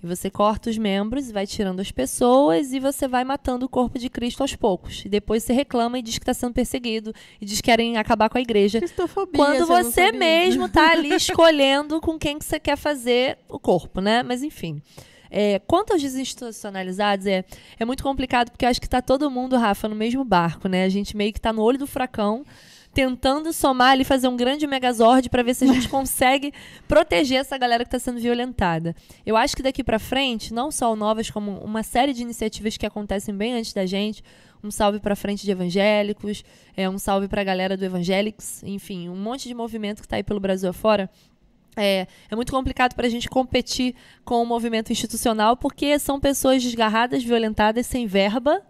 E você corta os membros e vai tirando as pessoas e você vai matando o corpo de Cristo aos poucos. E depois você reclama e diz que está sendo perseguido e diz que querem acabar com a igreja. Cristofobia. Quando você mesmo tá ali <laughs> escolhendo com quem que você quer fazer o corpo, né? Mas enfim. É, quanto aos desinstitucionalizados, é, é muito complicado porque eu acho que tá todo mundo, Rafa, no mesmo barco, né? A gente meio que tá no olho do furacão, tentando somar ali, fazer um grande megazord para ver se a gente <laughs> consegue proteger essa galera que está sendo violentada. Eu acho que daqui para frente, não só o Novas, como uma série de iniciativas que acontecem bem antes da gente, um salve para frente de evangélicos, é um salve para a galera do Evangelics, enfim, um monte de movimento que está aí pelo Brasil afora. É, é muito complicado para a gente competir com o movimento institucional porque são pessoas desgarradas, violentadas, sem verba,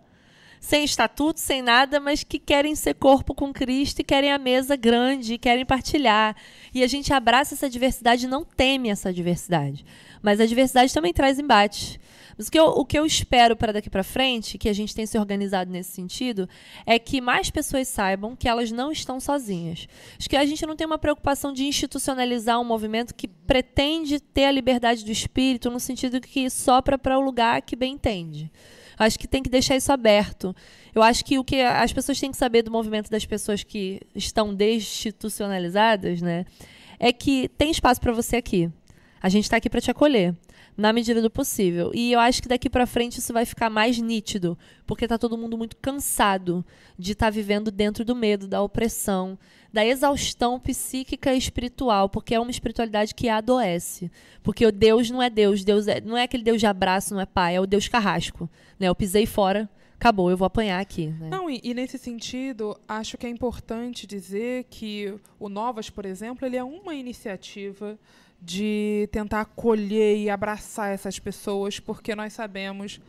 sem estatuto, sem nada, mas que querem ser corpo com Cristo e querem a mesa grande, e querem partilhar. E a gente abraça essa diversidade não teme essa diversidade. Mas a diversidade também traz embates. Mas o que eu, o que eu espero para daqui para frente, que a gente tem se organizado nesse sentido, é que mais pessoas saibam que elas não estão sozinhas. Acho que a gente não tem uma preocupação de institucionalizar um movimento que pretende ter a liberdade do espírito no sentido que sopra para o lugar que bem entende. Acho que tem que deixar isso aberto. Eu acho que o que as pessoas têm que saber do movimento das pessoas que estão destitucionalizadas, né, é que tem espaço para você aqui. A gente está aqui para te acolher na medida do possível. E eu acho que daqui para frente isso vai ficar mais nítido, porque está todo mundo muito cansado de estar tá vivendo dentro do medo, da opressão, da exaustão psíquica e espiritual, porque é uma espiritualidade que adoece. Porque o Deus não é Deus, Deus é, não é aquele Deus de abraço, não é pai, é o Deus carrasco. Né? Eu pisei fora, acabou, eu vou apanhar aqui. Né? Não, e, e, nesse sentido, acho que é importante dizer que o Novas, por exemplo, ele é uma iniciativa de tentar acolher e abraçar essas pessoas, porque nós sabemos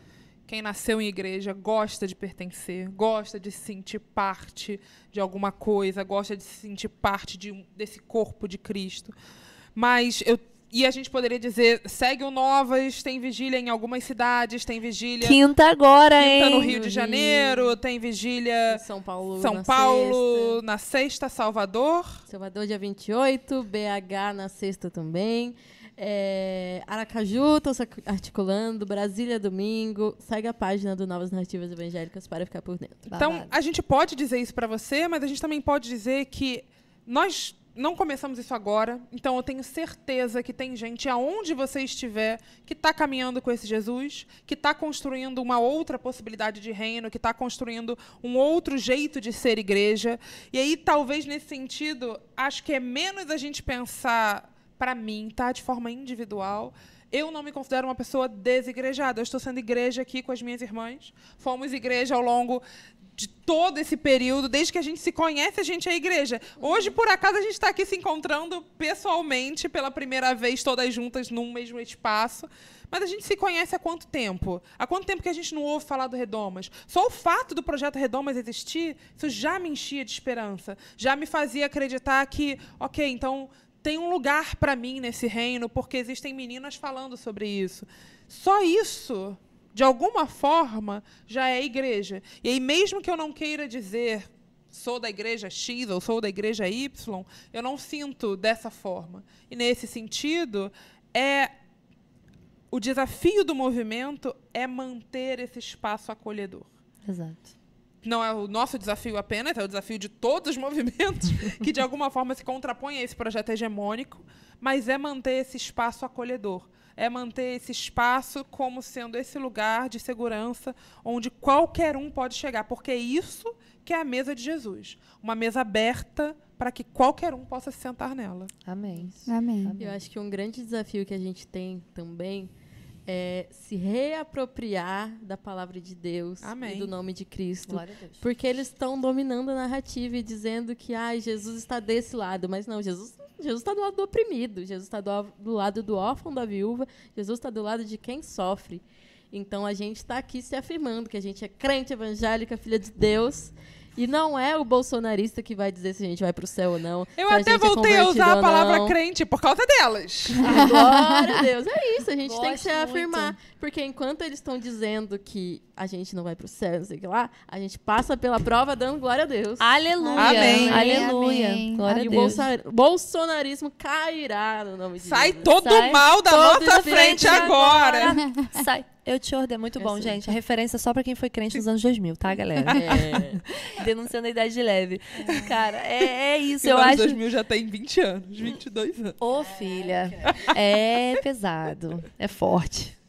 quem nasceu em igreja gosta de pertencer, gosta de se sentir parte de alguma coisa, gosta de se sentir parte de, desse corpo de Cristo. Mas eu e a gente poderia dizer, segue o Novas, tem vigília em algumas cidades, tem vigília. Quinta agora, quinta hein? no Rio de Janeiro, tem vigília. Em São Paulo. São na Paulo, sexta. na sexta, Salvador. Salvador, dia 28. BH na sexta também. É, Aracaju, estou articulando. Brasília, domingo. Segue a página do Novas Narrativas Evangélicas para ficar por dentro. Então, Babado. a gente pode dizer isso para você, mas a gente também pode dizer que nós não começamos isso agora, então eu tenho certeza que tem gente aonde você estiver que está caminhando com esse Jesus, que está construindo uma outra possibilidade de reino, que está construindo um outro jeito de ser igreja. E aí, talvez nesse sentido, acho que é menos a gente pensar para mim, tá, de forma individual. Eu não me considero uma pessoa desigrejada. Eu estou sendo igreja aqui com as minhas irmãs. Fomos igreja ao longo de todo esse período, desde que a gente se conhece, a gente é igreja. Hoje, por acaso, a gente está aqui se encontrando pessoalmente pela primeira vez, todas juntas num mesmo espaço. Mas a gente se conhece há quanto tempo? Há quanto tempo que a gente não ouve falar do Redomas? Só o fato do projeto Redomas existir, isso já me enchia de esperança. Já me fazia acreditar que, ok, então tem um lugar para mim nesse reino, porque existem meninas falando sobre isso. Só isso de alguma forma, já é igreja. E aí, mesmo que eu não queira dizer sou da igreja X ou sou da igreja Y, eu não sinto dessa forma. E nesse sentido, é o desafio do movimento é manter esse espaço acolhedor. Exato. Não é o nosso desafio apenas, é o desafio de todos os movimentos <laughs> que de alguma forma se contrapõem a esse projeto hegemônico, mas é manter esse espaço acolhedor é manter esse espaço como sendo esse lugar de segurança onde qualquer um pode chegar, porque é isso que é a mesa de Jesus, uma mesa aberta para que qualquer um possa se sentar nela. Amém. Amém. Amém. Eu acho que um grande desafio que a gente tem também é se reapropriar da palavra de Deus Amém. e do nome de Cristo. Deus. Porque eles estão dominando a narrativa e dizendo que ai, Jesus está desse lado. Mas não, Jesus Jesus está do lado do oprimido, Jesus está do, do lado do órfão, da viúva, Jesus está do lado de quem sofre. Então a gente está aqui se afirmando que a gente é crente evangélica, filha de Deus. E não é o bolsonarista que vai dizer se a gente vai para o céu ou não. Eu se a até gente é voltei a usar a palavra crente por causa delas. Ah, <laughs> Glória a Deus. É isso, a gente tem que Gosto se muito. afirmar. Porque enquanto eles estão dizendo que a gente não vai pro céu, não sei o que lá, a gente passa pela prova dando glória a Deus. Aleluia. Amém. Aleluia. Amém. Glória e a o Deus. bolsa- bolsonarismo cairá no nome de Sai Jesus. todo Sai mal da todo nossa espírito frente agora. Sai. Eu te ordeno. É muito bom, gente. A referência é só pra quem foi crente nos anos 2000, tá, galera? É. <laughs> Denunciando a idade de leve. Cara, é, é isso. E Eu acho. 2000 já tem 20 anos, 22 anos. Ô, filha. É pesado. É forte.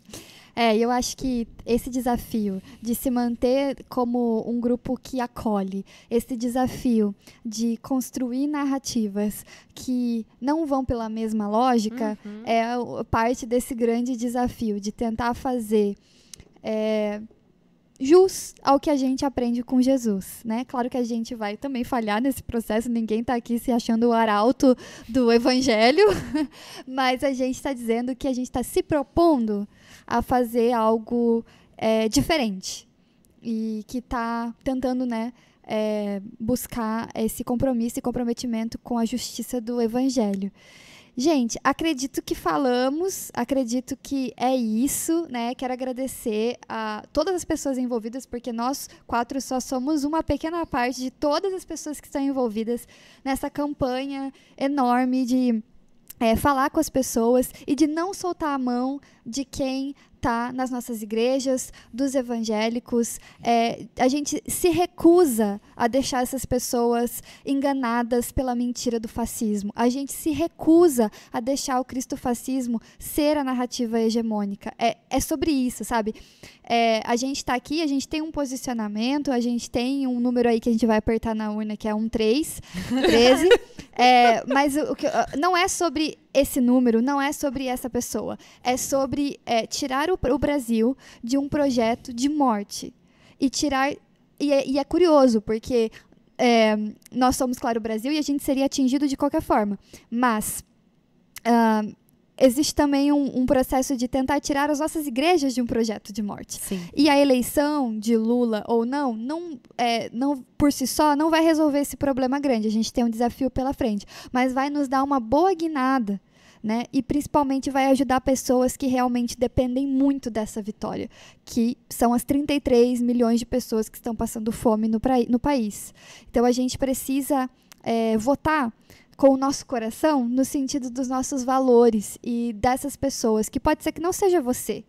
É, eu acho que esse desafio de se manter como um grupo que acolhe, esse desafio de construir narrativas que não vão pela mesma lógica, Uhum. é parte desse grande desafio de tentar fazer é, jus ao que a gente aprende com Jesus, né? Claro que a gente vai também falhar nesse processo, ninguém está aqui se achando o arauto do evangelho, <laughs> mas a gente está dizendo que a gente está se propondo a fazer algo é, diferente e que está tentando, né, é, buscar esse compromisso e comprometimento com a justiça do evangelho. Gente, acredito que falamos, acredito que é isso, né? Quero agradecer a todas as pessoas envolvidas, porque nós quatro só somos uma pequena parte de todas as pessoas que estão envolvidas nessa campanha enorme de é, falar com as pessoas e de não soltar a mão de quem está nas nossas igrejas, dos evangélicos. É, a gente se recusa a deixar essas pessoas enganadas pela mentira do fascismo. A gente se recusa a deixar o cristofascismo ser a narrativa hegemônica. É, é sobre isso, sabe? É, a gente está aqui, a gente tem um posicionamento, a gente tem um número aí que a gente vai apertar na urna, que é um 3, 13. <laughs> É, mas o, o que, não é sobre esse número, não é sobre essa pessoa. É sobre é, tirar o, o Brasil de um projeto de morte. E tirar. E é, e é curioso, porque é, nós somos, claro, o Brasil e a gente seria atingido de qualquer forma. Mas. ah, existe também um, um processo de tentar tirar as nossas igrejas de um projeto de morte. Sim. E a eleição de Lula ou não, não, é, não por si só, não vai resolver esse problema grande. A gente tem um desafio pela frente, mas vai nos dar uma boa guinada. Né? E principalmente vai ajudar pessoas que realmente dependem muito dessa vitória, que são as 33 milhões de pessoas que estão passando fome no, no país. Então a gente precisa é, votar com o nosso coração no sentido dos nossos valores e dessas pessoas, que pode ser que não seja você,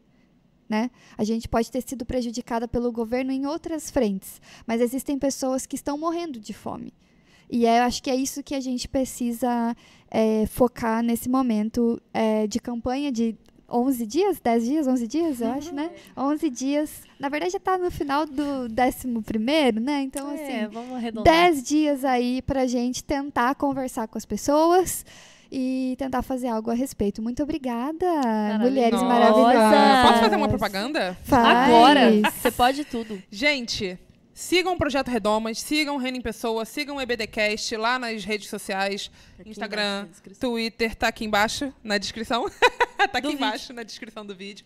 né? A gente pode ter sido prejudicada pelo governo em outras frentes, mas existem pessoas que estão morrendo de fome. E é, eu acho que é isso que a gente precisa é, focar nesse momento é, de campanha de 11 dias, 10 dias, 11 dias, eu acho, né? <laughs> 11 dias. Na verdade, já está no final do 11, né? Então, é, assim, vamos arredondar. 10 dias aí pra gente tentar conversar com as pessoas e tentar fazer algo a respeito. Muito obrigada, mulheres Nossa. maravilhosas. Posso fazer uma propaganda? Faz. Agora, você pode tudo. Gente, sigam o Projeto Redomas, sigam em Pessoa, sigam o EBDcast lá nas redes sociais, Aqui Instagram. Twitter, tá aqui embaixo na descrição. <laughs> tá aqui Do embaixo na descrição do vídeo.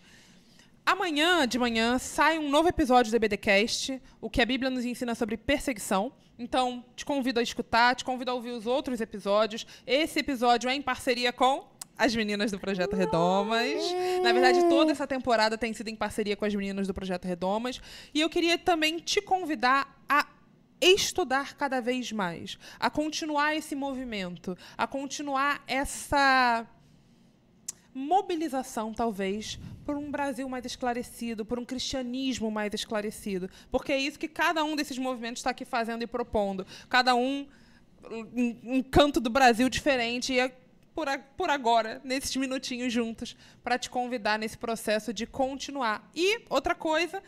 Amanhã de manhã sai um novo episódio do EBDcast, o que a Bíblia nos ensina sobre perseguição. Então, te convido a escutar, te convido a ouvir os outros episódios. Esse episódio é em parceria com as meninas do Projeto Redomas. Na verdade, toda essa temporada tem sido em parceria com as meninas do Projeto Redomas. E eu queria também te convidar a estudar cada vez mais, a continuar esse movimento, a continuar essa mobilização, talvez, por um Brasil mais esclarecido, por um cristianismo mais esclarecido. Porque é isso que cada um desses movimentos está aqui fazendo e propondo. Cada um um, um canto do Brasil diferente. E é por, a- por agora, nesses minutinhos juntos, para te convidar nesse processo de continuar. E outra coisa.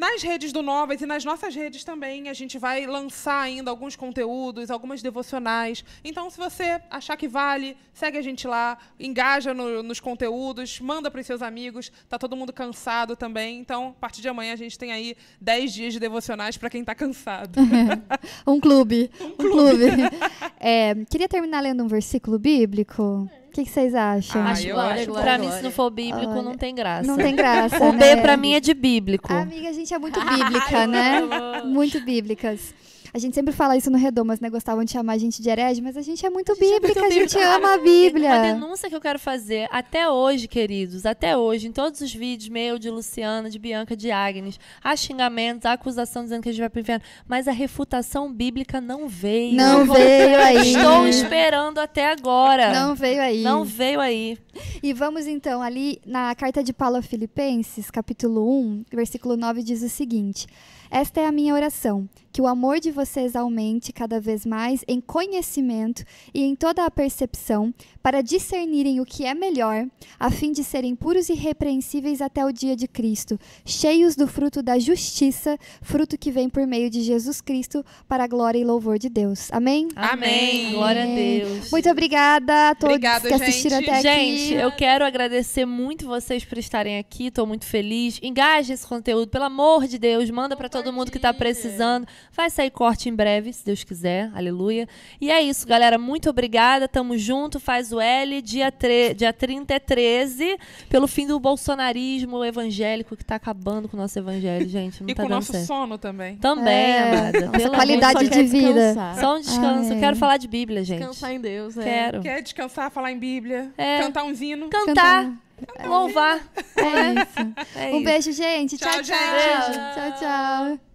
Nas redes do Novas e nas nossas redes também, a gente vai lançar ainda alguns conteúdos, algumas devocionais. Então, se você achar que vale, segue a gente lá, engaja no- nos conteúdos, manda para os seus amigos. Tá todo mundo cansado também. Então, a partir de amanhã, a gente tem aí 10 dias de devocionais para quem está cansado. <laughs> Um clube. Um clube. <laughs> É, queria terminar lendo um versículo bíblico. O que, que vocês acham? Ah, Acho eu glória, acho. Pra mim, se não for bíblico, Olha, não tem graça. Não tem graça. <laughs> O né? B pra mim é de bíblico. Amiga, a gente é muito bíblica, <laughs> né? Muito bíblicas. A gente sempre fala isso no Redomas, né? Gostavam de chamar a gente de herege, mas a gente é muito bíblica, a gente ama a Uma Bíblia. denúncia que eu quero fazer até hoje, queridos, até hoje, em todos os vídeos meu, de Luciana, de Bianca, de Agnes, há xingamentos, há acusação dizendo que a gente vai pro inferno, mas a refutação bíblica não veio. Não veio aí. Estou esperando até agora. Não veio aí. Não veio aí. E vamos então ali na carta de Paulo a Filipenses, capítulo 1, versículo 9 diz o seguinte: Esta é a minha oração, que o amor de vocês aumente cada vez mais em conhecimento e em toda a percepção, para discernirem o que é melhor, a fim de serem puros e irrepreensíveis até o dia de Cristo, cheios do fruto da justiça, fruto que vem por meio de Jesus Cristo, para a glória e louvor de Deus. Amém? Amém. Glória a Amém. Deus. Muito obrigada a todos Obrigada, que assistiram gente. até Gente, aqui. eu quero agradecer muito vocês por estarem aqui. Estou muito feliz. Engaje esse conteúdo, pelo amor de Deus. Manda para todo mundo que está precisando. Vai sair corte em breve, se Deus quiser. Aleluia. E é isso, galera. Muito obrigada. Tamo junto. Faz o L. Dia, tre... Dia 30 é 13. Pelo fim do bolsonarismo evangélico que tá acabando com o nosso evangelho, gente. Não E tá com o nosso certo. sono também. Também, É, amada. nossa Pelo amor qualidade de vida. descansar. Só um descanso. Eu quero falar de Bíblia, gente. Descansar em Deus, né? Quero. Quer descansar, falar em Bíblia, É. cantar um zino. Cantar, louvar. É isso. É Um isso. beijo, gente. Tchau, Tchau, tchau. gente. Tchau, tchau.